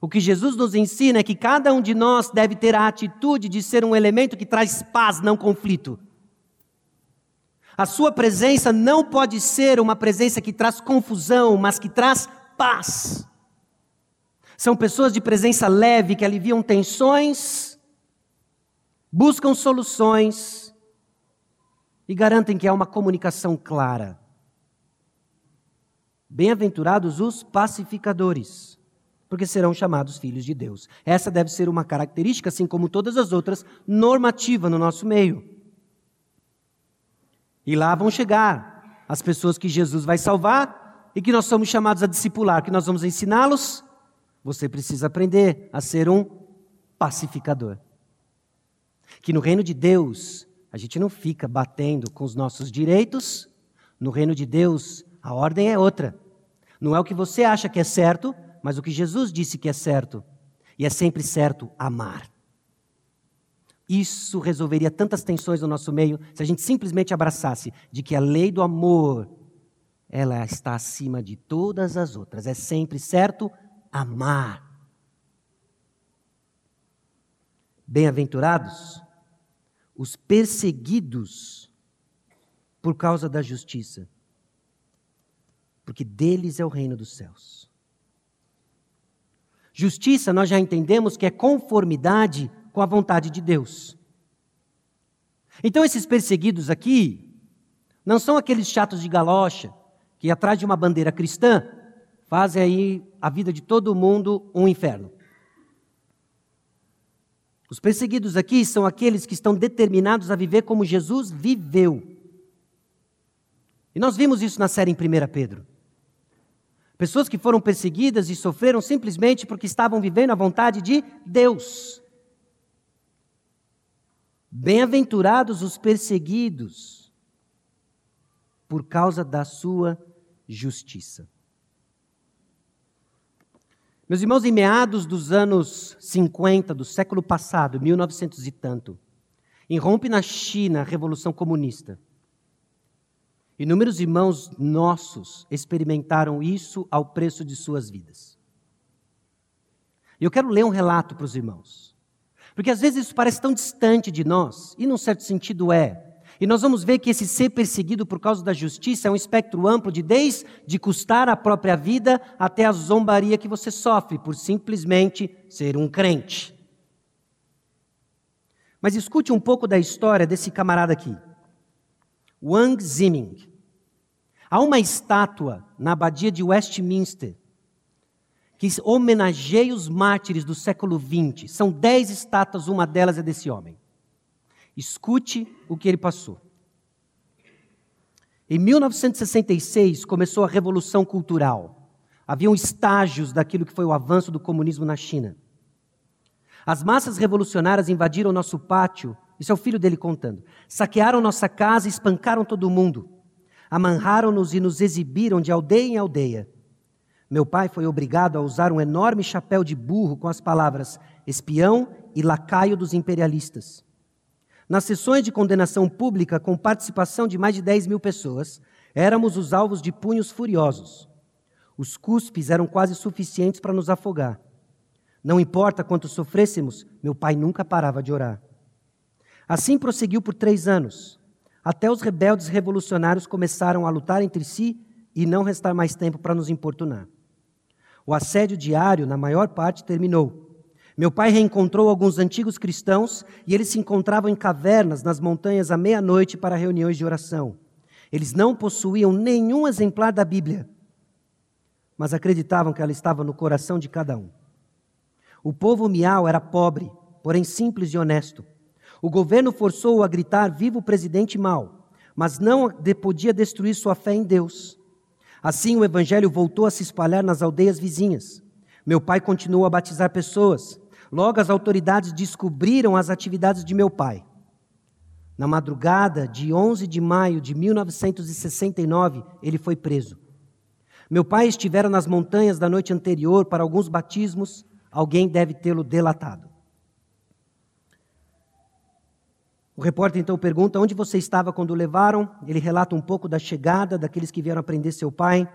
O que Jesus nos ensina é que cada um de nós deve ter a atitude de ser um elemento que traz paz, não conflito. A sua presença não pode ser uma presença que traz confusão, mas que traz paz. São pessoas de presença leve que aliviam tensões, buscam soluções e garantem que há uma comunicação clara. Bem-aventurados os pacificadores, porque serão chamados filhos de Deus. Essa deve ser uma característica, assim como todas as outras, normativa no nosso meio. E lá vão chegar as pessoas que Jesus vai salvar e que nós somos chamados a discipular, que nós vamos ensiná-los. Você precisa aprender a ser um pacificador. Que no reino de Deus, a gente não fica batendo com os nossos direitos, no reino de Deus, a ordem é outra. Não é o que você acha que é certo, mas o que Jesus disse que é certo. E é sempre certo amar. Isso resolveria tantas tensões no nosso meio se a gente simplesmente abraçasse de que a lei do amor ela está acima de todas as outras. É sempre certo amar. Bem-aventurados os perseguidos por causa da justiça, porque deles é o reino dos céus. Justiça, nós já entendemos que é conformidade com a vontade de Deus. Então, esses perseguidos aqui não são aqueles chatos de galocha que, atrás de uma bandeira cristã, fazem aí a vida de todo mundo um inferno. Os perseguidos aqui são aqueles que estão determinados a viver como Jesus viveu. E nós vimos isso na série em 1 Pedro. Pessoas que foram perseguidas e sofreram simplesmente porque estavam vivendo a vontade de Deus. Bem-aventurados os perseguidos, por causa da sua justiça. Meus irmãos, em meados dos anos 50 do século passado, 1900 e tanto, irrompe na China a Revolução Comunista. Inúmeros irmãos nossos experimentaram isso ao preço de suas vidas. E eu quero ler um relato para os irmãos. Porque às vezes isso parece tão distante de nós, e num certo sentido é. E nós vamos ver que esse ser perseguido por causa da justiça é um espectro amplo de desde custar a própria vida até a zombaria que você sofre por simplesmente ser um crente. Mas escute um pouco da história desse camarada aqui. Wang Ziming. Há uma estátua na abadia de Westminster que homenageia os mártires do século XX. São dez estátuas, uma delas é desse homem. Escute o que ele passou. Em 1966 começou a Revolução Cultural. Haviam estágios daquilo que foi o avanço do comunismo na China. As massas revolucionárias invadiram nosso pátio, isso é o filho dele contando. Saquearam nossa casa e espancaram todo mundo. Amarraram-nos e nos exibiram de aldeia em aldeia. Meu pai foi obrigado a usar um enorme chapéu de burro com as palavras espião e lacaio dos imperialistas. Nas sessões de condenação pública, com participação de mais de 10 mil pessoas, éramos os alvos de punhos furiosos. Os cuspes eram quase suficientes para nos afogar. Não importa quanto sofrêssemos, meu pai nunca parava de orar. Assim prosseguiu por três anos até os rebeldes revolucionários começaram a lutar entre si e não restar mais tempo para nos importunar. O assédio diário, na maior parte, terminou. Meu pai reencontrou alguns antigos cristãos e eles se encontravam em cavernas nas montanhas à meia-noite para reuniões de oração. Eles não possuíam nenhum exemplar da Bíblia, mas acreditavam que ela estava no coração de cada um. O povo miau era pobre, porém simples e honesto. O governo forçou-o a gritar: Viva o presidente mau! Mas não podia destruir sua fé em Deus. Assim o evangelho voltou a se espalhar nas aldeias vizinhas. Meu pai continuou a batizar pessoas. Logo as autoridades descobriram as atividades de meu pai. Na madrugada de 11 de maio de 1969, ele foi preso. Meu pai estivera nas montanhas da noite anterior para alguns batismos, alguém deve tê-lo delatado. O repórter então pergunta: onde você estava quando o levaram? Ele relata um pouco da chegada daqueles que vieram aprender seu pai.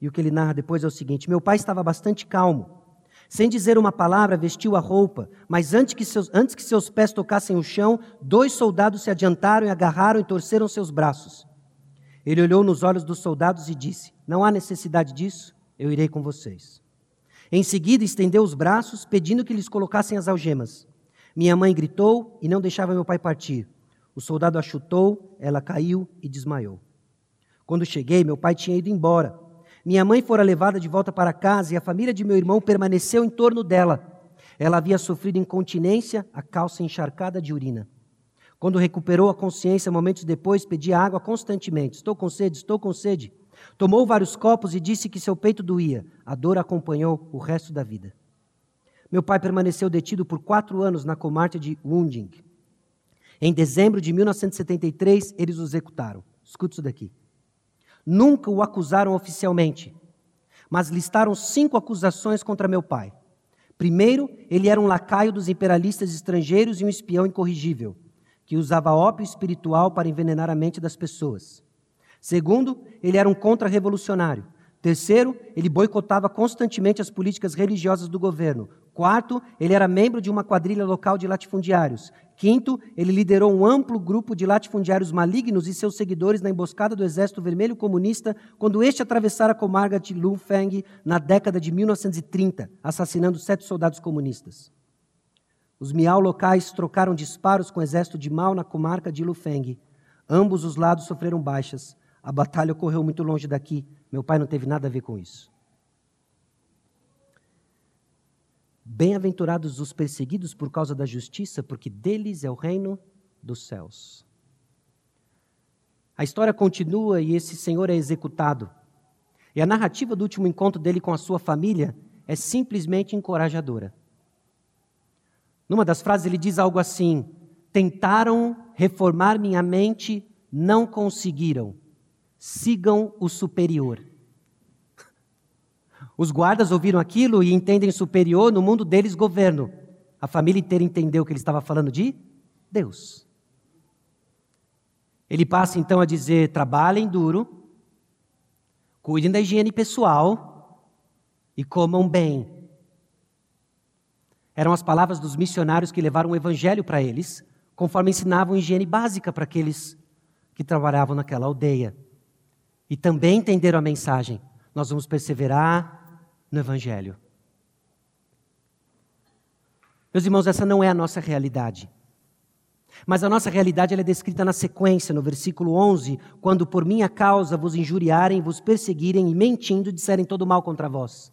E o que ele narra depois é o seguinte: Meu pai estava bastante calmo. Sem dizer uma palavra, vestiu a roupa, mas antes que, seus, antes que seus pés tocassem o chão, dois soldados se adiantaram e agarraram e torceram seus braços. Ele olhou nos olhos dos soldados e disse: Não há necessidade disso, eu irei com vocês. Em seguida, estendeu os braços, pedindo que lhes colocassem as algemas. Minha mãe gritou e não deixava meu pai partir. O soldado a chutou, ela caiu e desmaiou. Quando cheguei, meu pai tinha ido embora. Minha mãe fora levada de volta para casa e a família de meu irmão permaneceu em torno dela. Ela havia sofrido incontinência, a calça encharcada de urina. Quando recuperou a consciência, momentos depois, pedia água constantemente. Estou com sede, estou com sede. Tomou vários copos e disse que seu peito doía. A dor acompanhou o resto da vida. Meu pai permaneceu detido por quatro anos na comarca de Wunding. Em dezembro de 1973, eles o executaram. Escute isso daqui. Nunca o acusaram oficialmente, mas listaram cinco acusações contra meu pai. Primeiro, ele era um lacaio dos imperialistas estrangeiros e um espião incorrigível, que usava ópio espiritual para envenenar a mente das pessoas. Segundo, ele era um contra-revolucionário. Terceiro, ele boicotava constantemente as políticas religiosas do governo, Quarto, ele era membro de uma quadrilha local de latifundiários. Quinto, ele liderou um amplo grupo de latifundiários malignos e seus seguidores na emboscada do Exército Vermelho Comunista quando este atravessara a comarca de Lufeng na década de 1930, assassinando sete soldados comunistas. Os miau locais trocaram disparos com o exército de Mao na comarca de Lufeng. Ambos os lados sofreram baixas. A batalha ocorreu muito longe daqui. Meu pai não teve nada a ver com isso. Bem-aventurados os perseguidos por causa da justiça, porque deles é o reino dos céus. A história continua e esse senhor é executado. E a narrativa do último encontro dele com a sua família é simplesmente encorajadora. Numa das frases ele diz algo assim: Tentaram reformar minha mente não conseguiram. Sigam o superior. Os guardas ouviram aquilo e entendem superior, no mundo deles, governo. A família inteira entendeu que ele estava falando de Deus. Ele passa então a dizer: trabalhem duro, cuidem da higiene pessoal e comam bem. Eram as palavras dos missionários que levaram o evangelho para eles, conforme ensinavam higiene básica para aqueles que trabalhavam naquela aldeia. E também entenderam a mensagem: nós vamos perseverar no evangelho. Meus irmãos, essa não é a nossa realidade. Mas a nossa realidade é descrita na sequência, no versículo 11, quando por minha causa vos injuriarem, vos perseguirem e mentindo disserem todo mal contra vós.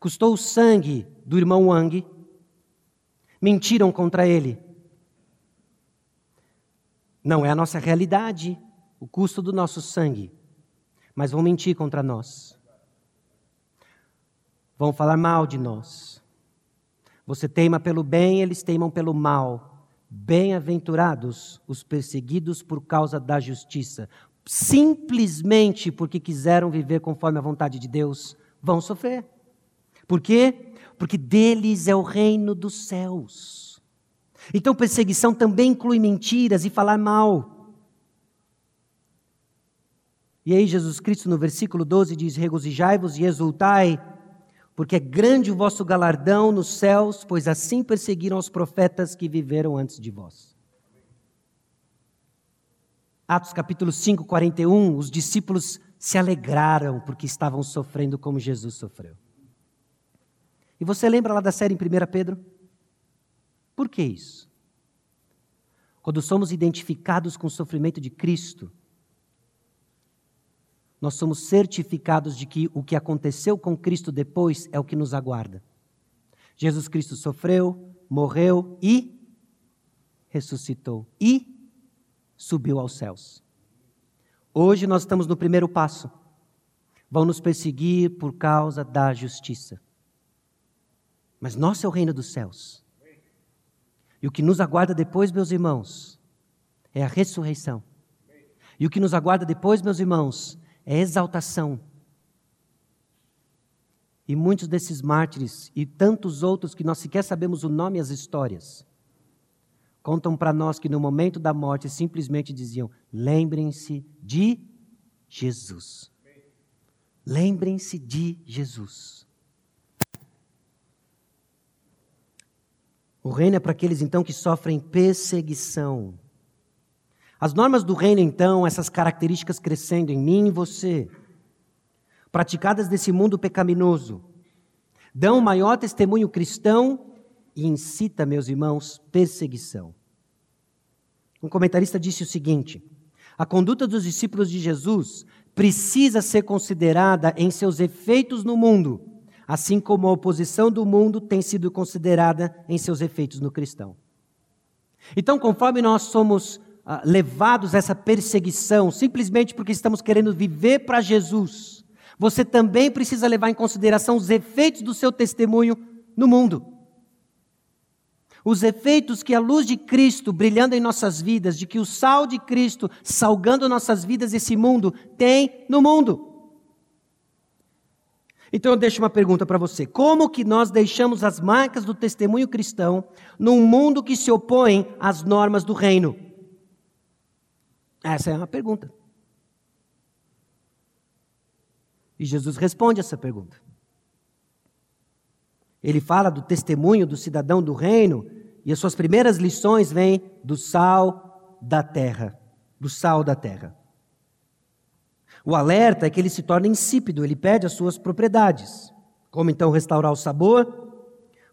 Custou o sangue do irmão Wang, mentiram contra ele. Não é a nossa realidade, o custo do nosso sangue, mas vão mentir contra nós. Vão falar mal de nós. Você teima pelo bem, eles teimam pelo mal. Bem-aventurados os perseguidos por causa da justiça. Simplesmente porque quiseram viver conforme a vontade de Deus, vão sofrer. Por quê? Porque deles é o reino dos céus. Então, perseguição também inclui mentiras e falar mal. E aí, Jesus Cristo, no versículo 12, diz: Regozijai-vos e exultai porque é grande o vosso galardão nos céus, pois assim perseguiram os profetas que viveram antes de vós. Atos capítulo 5, 41, os discípulos se alegraram porque estavam sofrendo como Jesus sofreu. E você lembra lá da série em 1 Pedro? Por que isso? Quando somos identificados com o sofrimento de Cristo, nós somos certificados de que o que aconteceu com Cristo depois é o que nos aguarda. Jesus Cristo sofreu, morreu e ressuscitou e subiu aos céus. Hoje nós estamos no primeiro passo. Vão nos perseguir por causa da justiça. Mas nosso é o reino dos céus. E o que nos aguarda depois, meus irmãos, é a ressurreição. E o que nos aguarda depois, meus irmãos, é exaltação. E muitos desses mártires e tantos outros que nós sequer sabemos o nome e as histórias, contam para nós que no momento da morte simplesmente diziam: lembrem-se de Jesus. Lembrem-se de Jesus. O reino é para aqueles então que sofrem perseguição. As normas do reino, então, essas características crescendo em mim e você, praticadas nesse mundo pecaminoso, dão maior testemunho cristão e incita, meus irmãos, perseguição. Um comentarista disse o seguinte: a conduta dos discípulos de Jesus precisa ser considerada em seus efeitos no mundo, assim como a oposição do mundo tem sido considerada em seus efeitos no cristão. Então, conforme nós somos ah, levados a essa perseguição simplesmente porque estamos querendo viver para Jesus, você também precisa levar em consideração os efeitos do seu testemunho no mundo. Os efeitos que a luz de Cristo brilhando em nossas vidas, de que o sal de Cristo salgando nossas vidas, esse mundo, tem no mundo. Então eu deixo uma pergunta para você: como que nós deixamos as marcas do testemunho cristão num mundo que se opõe às normas do reino? Essa é uma pergunta. E Jesus responde essa pergunta. Ele fala do testemunho do cidadão do reino, e as suas primeiras lições vêm do sal da terra, do sal da terra. O alerta é que ele se torna insípido, ele perde as suas propriedades. Como então restaurar o sabor?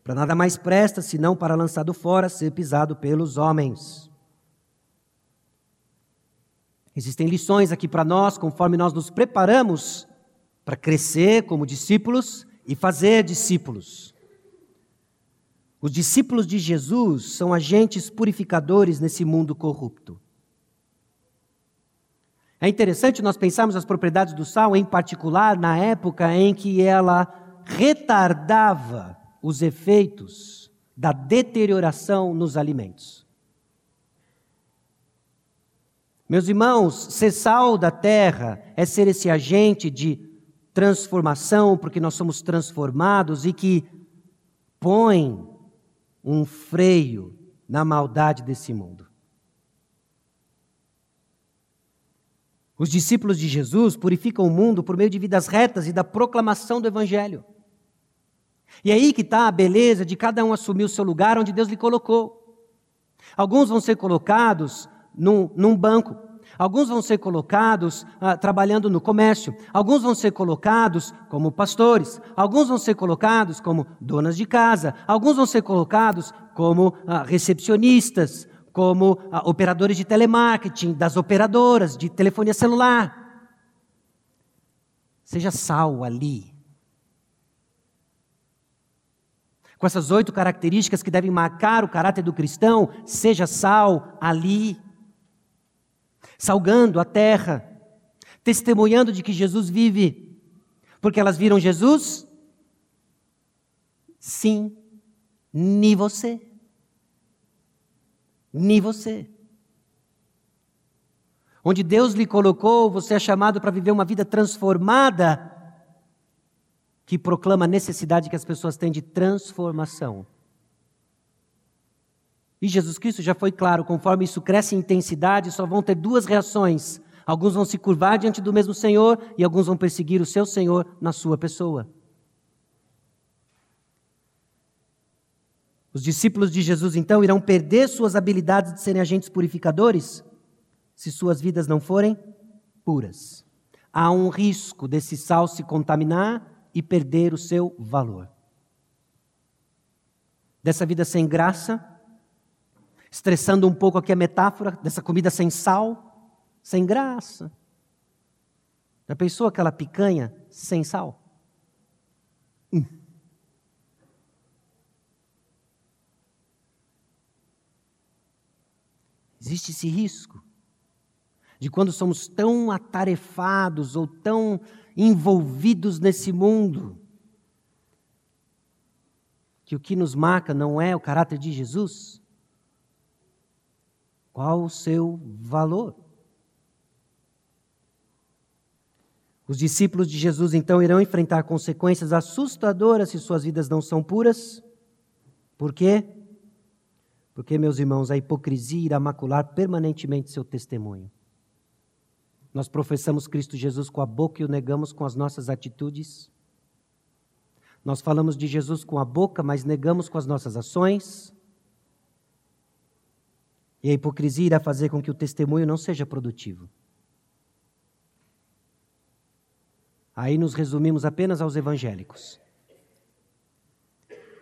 Para nada mais presta senão para lançado fora, ser pisado pelos homens. Existem lições aqui para nós, conforme nós nos preparamos para crescer como discípulos e fazer discípulos. Os discípulos de Jesus são agentes purificadores nesse mundo corrupto. É interessante nós pensarmos as propriedades do sal, em particular na época em que ela retardava os efeitos da deterioração nos alimentos. Meus irmãos, ser sal da terra é ser esse agente de transformação, porque nós somos transformados e que põe um freio na maldade desse mundo. Os discípulos de Jesus purificam o mundo por meio de vidas retas e da proclamação do Evangelho. E é aí que está a beleza de cada um assumir o seu lugar onde Deus lhe colocou. Alguns vão ser colocados num, num banco, alguns vão ser colocados ah, trabalhando no comércio, alguns vão ser colocados como pastores, alguns vão ser colocados como donas de casa, alguns vão ser colocados como ah, recepcionistas, como ah, operadores de telemarketing, das operadoras de telefonia celular. Seja sal ali. Com essas oito características que devem marcar o caráter do cristão, seja sal ali. Salgando a terra, testemunhando de que Jesus vive. Porque elas viram Jesus? Sim, nem você nem você. Onde Deus lhe colocou, você é chamado para viver uma vida transformada, que proclama a necessidade que as pessoas têm de transformação. E Jesus Cristo já foi claro, conforme isso cresce em intensidade, só vão ter duas reações. Alguns vão se curvar diante do mesmo Senhor e alguns vão perseguir o seu Senhor na sua pessoa. Os discípulos de Jesus, então, irão perder suas habilidades de serem agentes purificadores se suas vidas não forem puras. Há um risco desse sal se contaminar e perder o seu valor. Dessa vida sem graça, estressando um pouco aqui a metáfora dessa comida sem sal, sem graça. Já pensou aquela picanha sem sal? Hum. Existe esse risco de quando somos tão atarefados ou tão envolvidos nesse mundo, que o que nos marca não é o caráter de Jesus? Qual o seu valor? Os discípulos de Jesus então irão enfrentar consequências assustadoras se suas vidas não são puras. Por quê? Porque, meus irmãos, a hipocrisia irá macular permanentemente seu testemunho. Nós professamos Cristo Jesus com a boca e o negamos com as nossas atitudes. Nós falamos de Jesus com a boca, mas negamos com as nossas ações. E a hipocrisia irá fazer com que o testemunho não seja produtivo. Aí nos resumimos apenas aos evangélicos,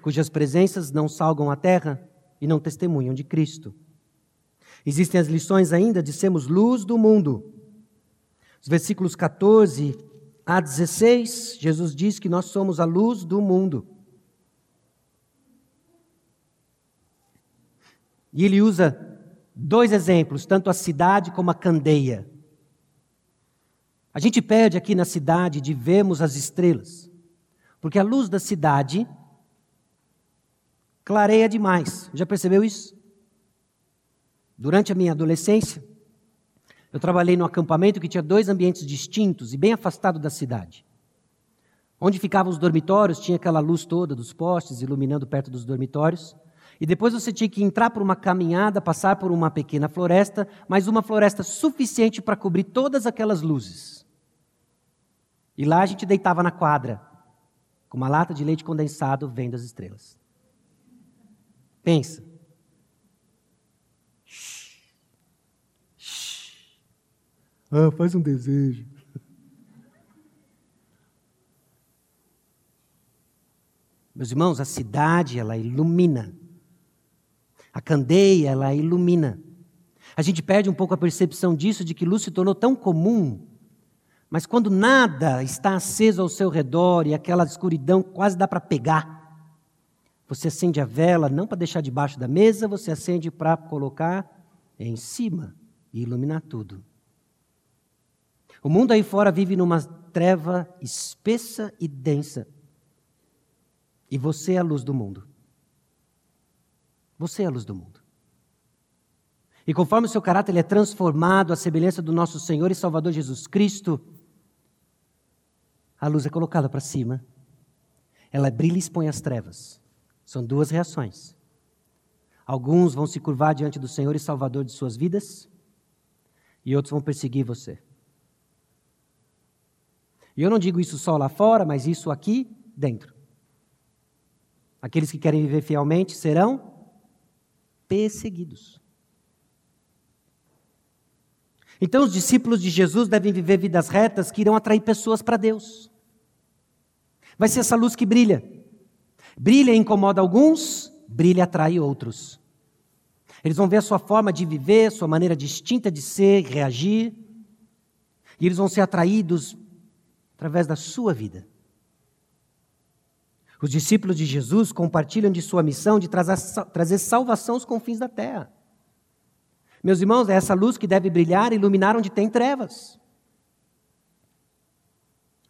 cujas presenças não salgam a terra e não testemunham de Cristo. Existem as lições ainda de sermos luz do mundo. Os versículos 14 a 16, Jesus diz que nós somos a luz do mundo. E ele usa dois exemplos, tanto a cidade como a candeia. A gente perde aqui na cidade de vermos as estrelas, porque a luz da cidade clareia demais. Já percebeu isso? Durante a minha adolescência, eu trabalhei num acampamento que tinha dois ambientes distintos e bem afastado da cidade. Onde ficavam os dormitórios, tinha aquela luz toda dos postes iluminando perto dos dormitórios. E depois você tinha que entrar por uma caminhada, passar por uma pequena floresta, mas uma floresta suficiente para cobrir todas aquelas luzes. E lá a gente deitava na quadra, com uma lata de leite condensado vendo as estrelas. Pensa. Ah, faz um desejo. Meus irmãos, a cidade, ela ilumina. A candeia, ela ilumina. A gente perde um pouco a percepção disso, de que luz se tornou tão comum. Mas quando nada está aceso ao seu redor e aquela escuridão quase dá para pegar, você acende a vela não para deixar debaixo da mesa, você acende para colocar em cima e iluminar tudo. O mundo aí fora vive numa treva espessa e densa. E você é a luz do mundo. Você é a luz do mundo. E conforme o seu caráter ele é transformado à semelhança do nosso Senhor e Salvador Jesus Cristo, a luz é colocada para cima. Ela brilha e expõe as trevas. São duas reações. Alguns vão se curvar diante do Senhor e Salvador de suas vidas, e outros vão perseguir você. E eu não digo isso só lá fora, mas isso aqui dentro. Aqueles que querem viver fielmente serão perseguidos. Então, os discípulos de Jesus devem viver vidas retas que irão atrair pessoas para Deus. Vai ser essa luz que brilha. Brilha e incomoda alguns, brilha e atrai outros. Eles vão ver a sua forma de viver, sua maneira distinta de ser, reagir, e eles vão ser atraídos através da sua vida. Os discípulos de Jesus compartilham de sua missão de trazer salvação aos confins da terra. Meus irmãos, é essa luz que deve brilhar e iluminar onde tem trevas.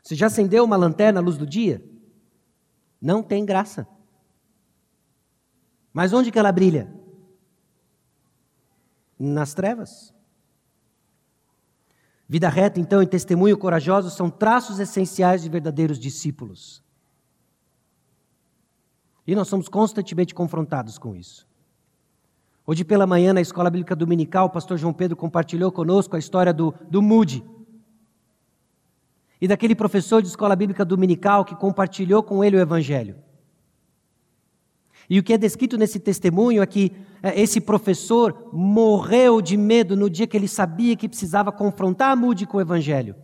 Você já acendeu uma lanterna à luz do dia? Não tem graça. Mas onde que ela brilha? Nas trevas. Vida reta, então, e testemunho corajoso são traços essenciais de verdadeiros discípulos. E nós somos constantemente confrontados com isso. Hoje pela manhã, na Escola Bíblica Dominical, o pastor João Pedro compartilhou conosco a história do, do Moody. E daquele professor de Escola Bíblica Dominical que compartilhou com ele o Evangelho. E o que é descrito nesse testemunho é que é, esse professor morreu de medo no dia que ele sabia que precisava confrontar Moody com o Evangelho.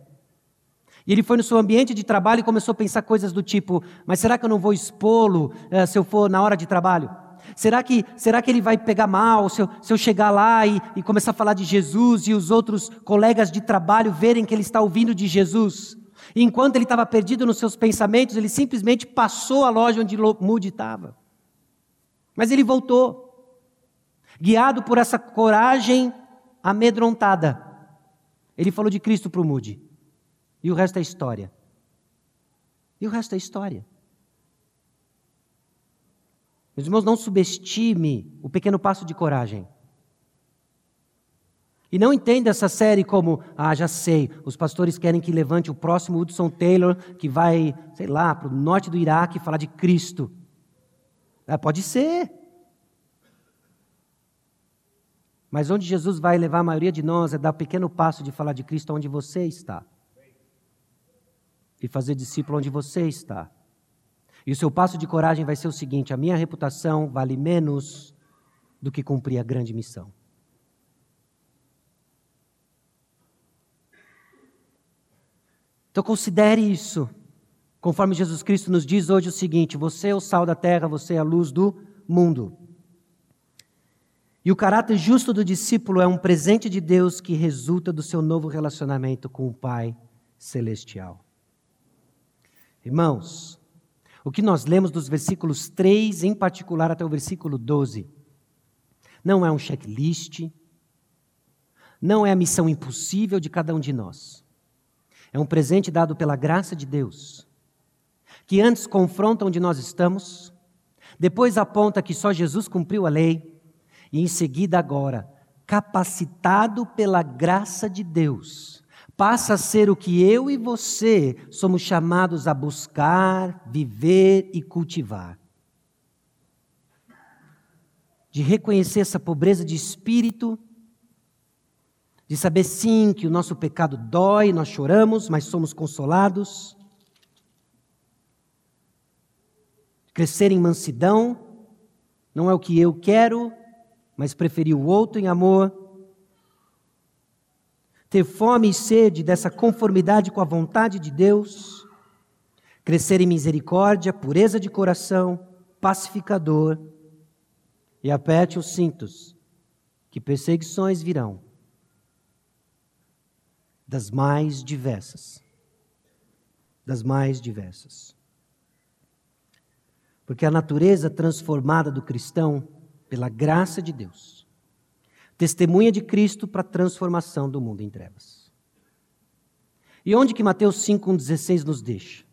E ele foi no seu ambiente de trabalho e começou a pensar coisas do tipo: mas será que eu não vou expô-lo uh, se eu for na hora de trabalho? Será que, será que ele vai pegar mal se eu, se eu chegar lá e, e começar a falar de Jesus e os outros colegas de trabalho verem que ele está ouvindo de Jesus? E enquanto ele estava perdido nos seus pensamentos, ele simplesmente passou a loja onde Moody estava. Mas ele voltou, guiado por essa coragem amedrontada. Ele falou de Cristo para o Moody. E o resto é história. E o resto é história. Meus irmãos, não subestime o pequeno passo de coragem. E não entenda essa série como, ah, já sei, os pastores querem que levante o próximo Hudson Taylor, que vai, sei lá, para o norte do Iraque falar de Cristo. Ah, pode ser. Mas onde Jesus vai levar a maioria de nós é dar o pequeno passo de falar de Cristo onde você está. E fazer discípulo onde você está. E o seu passo de coragem vai ser o seguinte: a minha reputação vale menos do que cumprir a grande missão. Então considere isso. Conforme Jesus Cristo nos diz hoje o seguinte: você é o sal da terra, você é a luz do mundo. E o caráter justo do discípulo é um presente de Deus que resulta do seu novo relacionamento com o Pai celestial. Irmãos, o que nós lemos dos versículos 3 em particular até o versículo 12 não é um checklist, não é a missão impossível de cada um de nós. É um presente dado pela graça de Deus, que antes confronta onde nós estamos, depois aponta que só Jesus cumpriu a lei, e em seguida, agora, capacitado pela graça de Deus, passa a ser o que eu e você somos chamados a buscar, viver e cultivar. De reconhecer essa pobreza de espírito, de saber sim que o nosso pecado dói, nós choramos, mas somos consolados. Crescer em mansidão, não é o que eu quero, mas preferir o outro em amor ter fome e sede dessa conformidade com a vontade de Deus, crescer em misericórdia, pureza de coração, pacificador, e aperte os cintos, que perseguições virão, das mais diversas. Das mais diversas. Porque a natureza transformada do cristão, pela graça de Deus, testemunha de Cristo para a transformação do mundo em trevas. E onde que Mateus 5:16 nos deixa?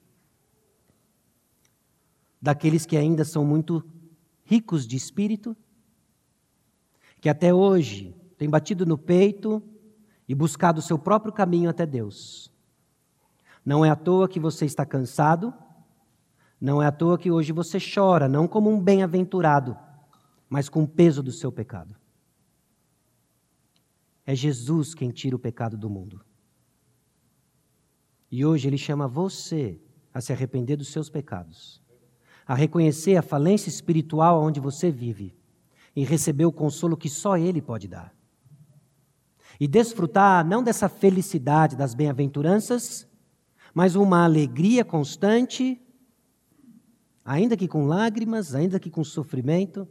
Daqueles que ainda são muito ricos de espírito, que até hoje tem batido no peito e buscado o seu próprio caminho até Deus. Não é à toa que você está cansado, não é à toa que hoje você chora, não como um bem-aventurado, mas com o peso do seu pecado. É Jesus quem tira o pecado do mundo. E hoje ele chama você a se arrepender dos seus pecados, a reconhecer a falência espiritual onde você vive e receber o consolo que só ele pode dar. E desfrutar não dessa felicidade das bem-aventuranças, mas uma alegria constante, ainda que com lágrimas, ainda que com sofrimento,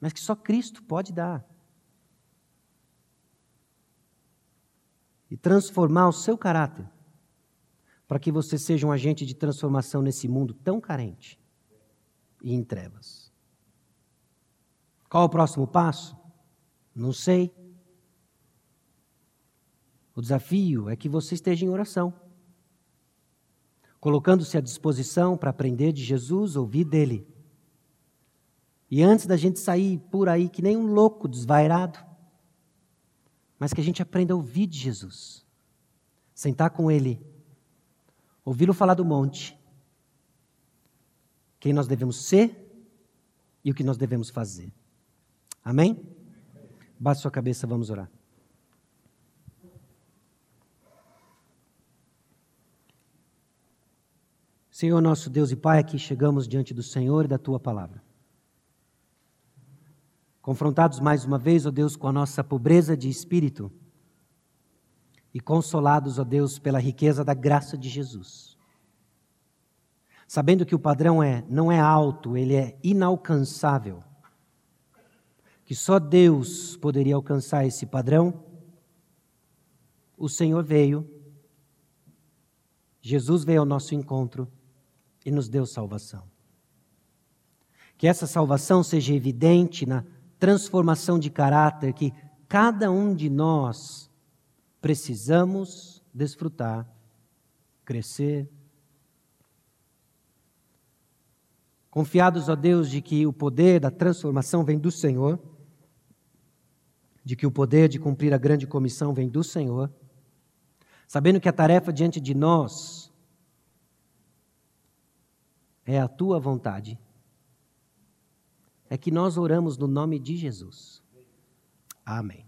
mas que só Cristo pode dar. E transformar o seu caráter para que você seja um agente de transformação nesse mundo tão carente e em trevas. Qual o próximo passo? Não sei. O desafio é que você esteja em oração, colocando-se à disposição para aprender de Jesus, ouvir dele. E antes da gente sair por aí que nem um louco desvairado, mas que a gente aprenda a ouvir de Jesus, sentar com ele ouvi-lo falar do monte, quem nós devemos ser e o que nós devemos fazer. Amém? Baixe sua cabeça, vamos orar. Senhor nosso Deus e Pai, aqui chegamos diante do Senhor e da tua palavra. Confrontados mais uma vez, ó Deus, com a nossa pobreza de espírito e consolados, ó Deus, pela riqueza da graça de Jesus. Sabendo que o padrão é não é alto, ele é inalcançável. Que só Deus poderia alcançar esse padrão. O Senhor veio, Jesus veio ao nosso encontro e nos deu salvação. Que essa salvação seja evidente na transformação de caráter que cada um de nós precisamos desfrutar, crescer. Confiados a Deus de que o poder da transformação vem do Senhor, de que o poder de cumprir a grande comissão vem do Senhor, sabendo que a tarefa diante de nós é a tua vontade, é que nós oramos no nome de Jesus. Amém.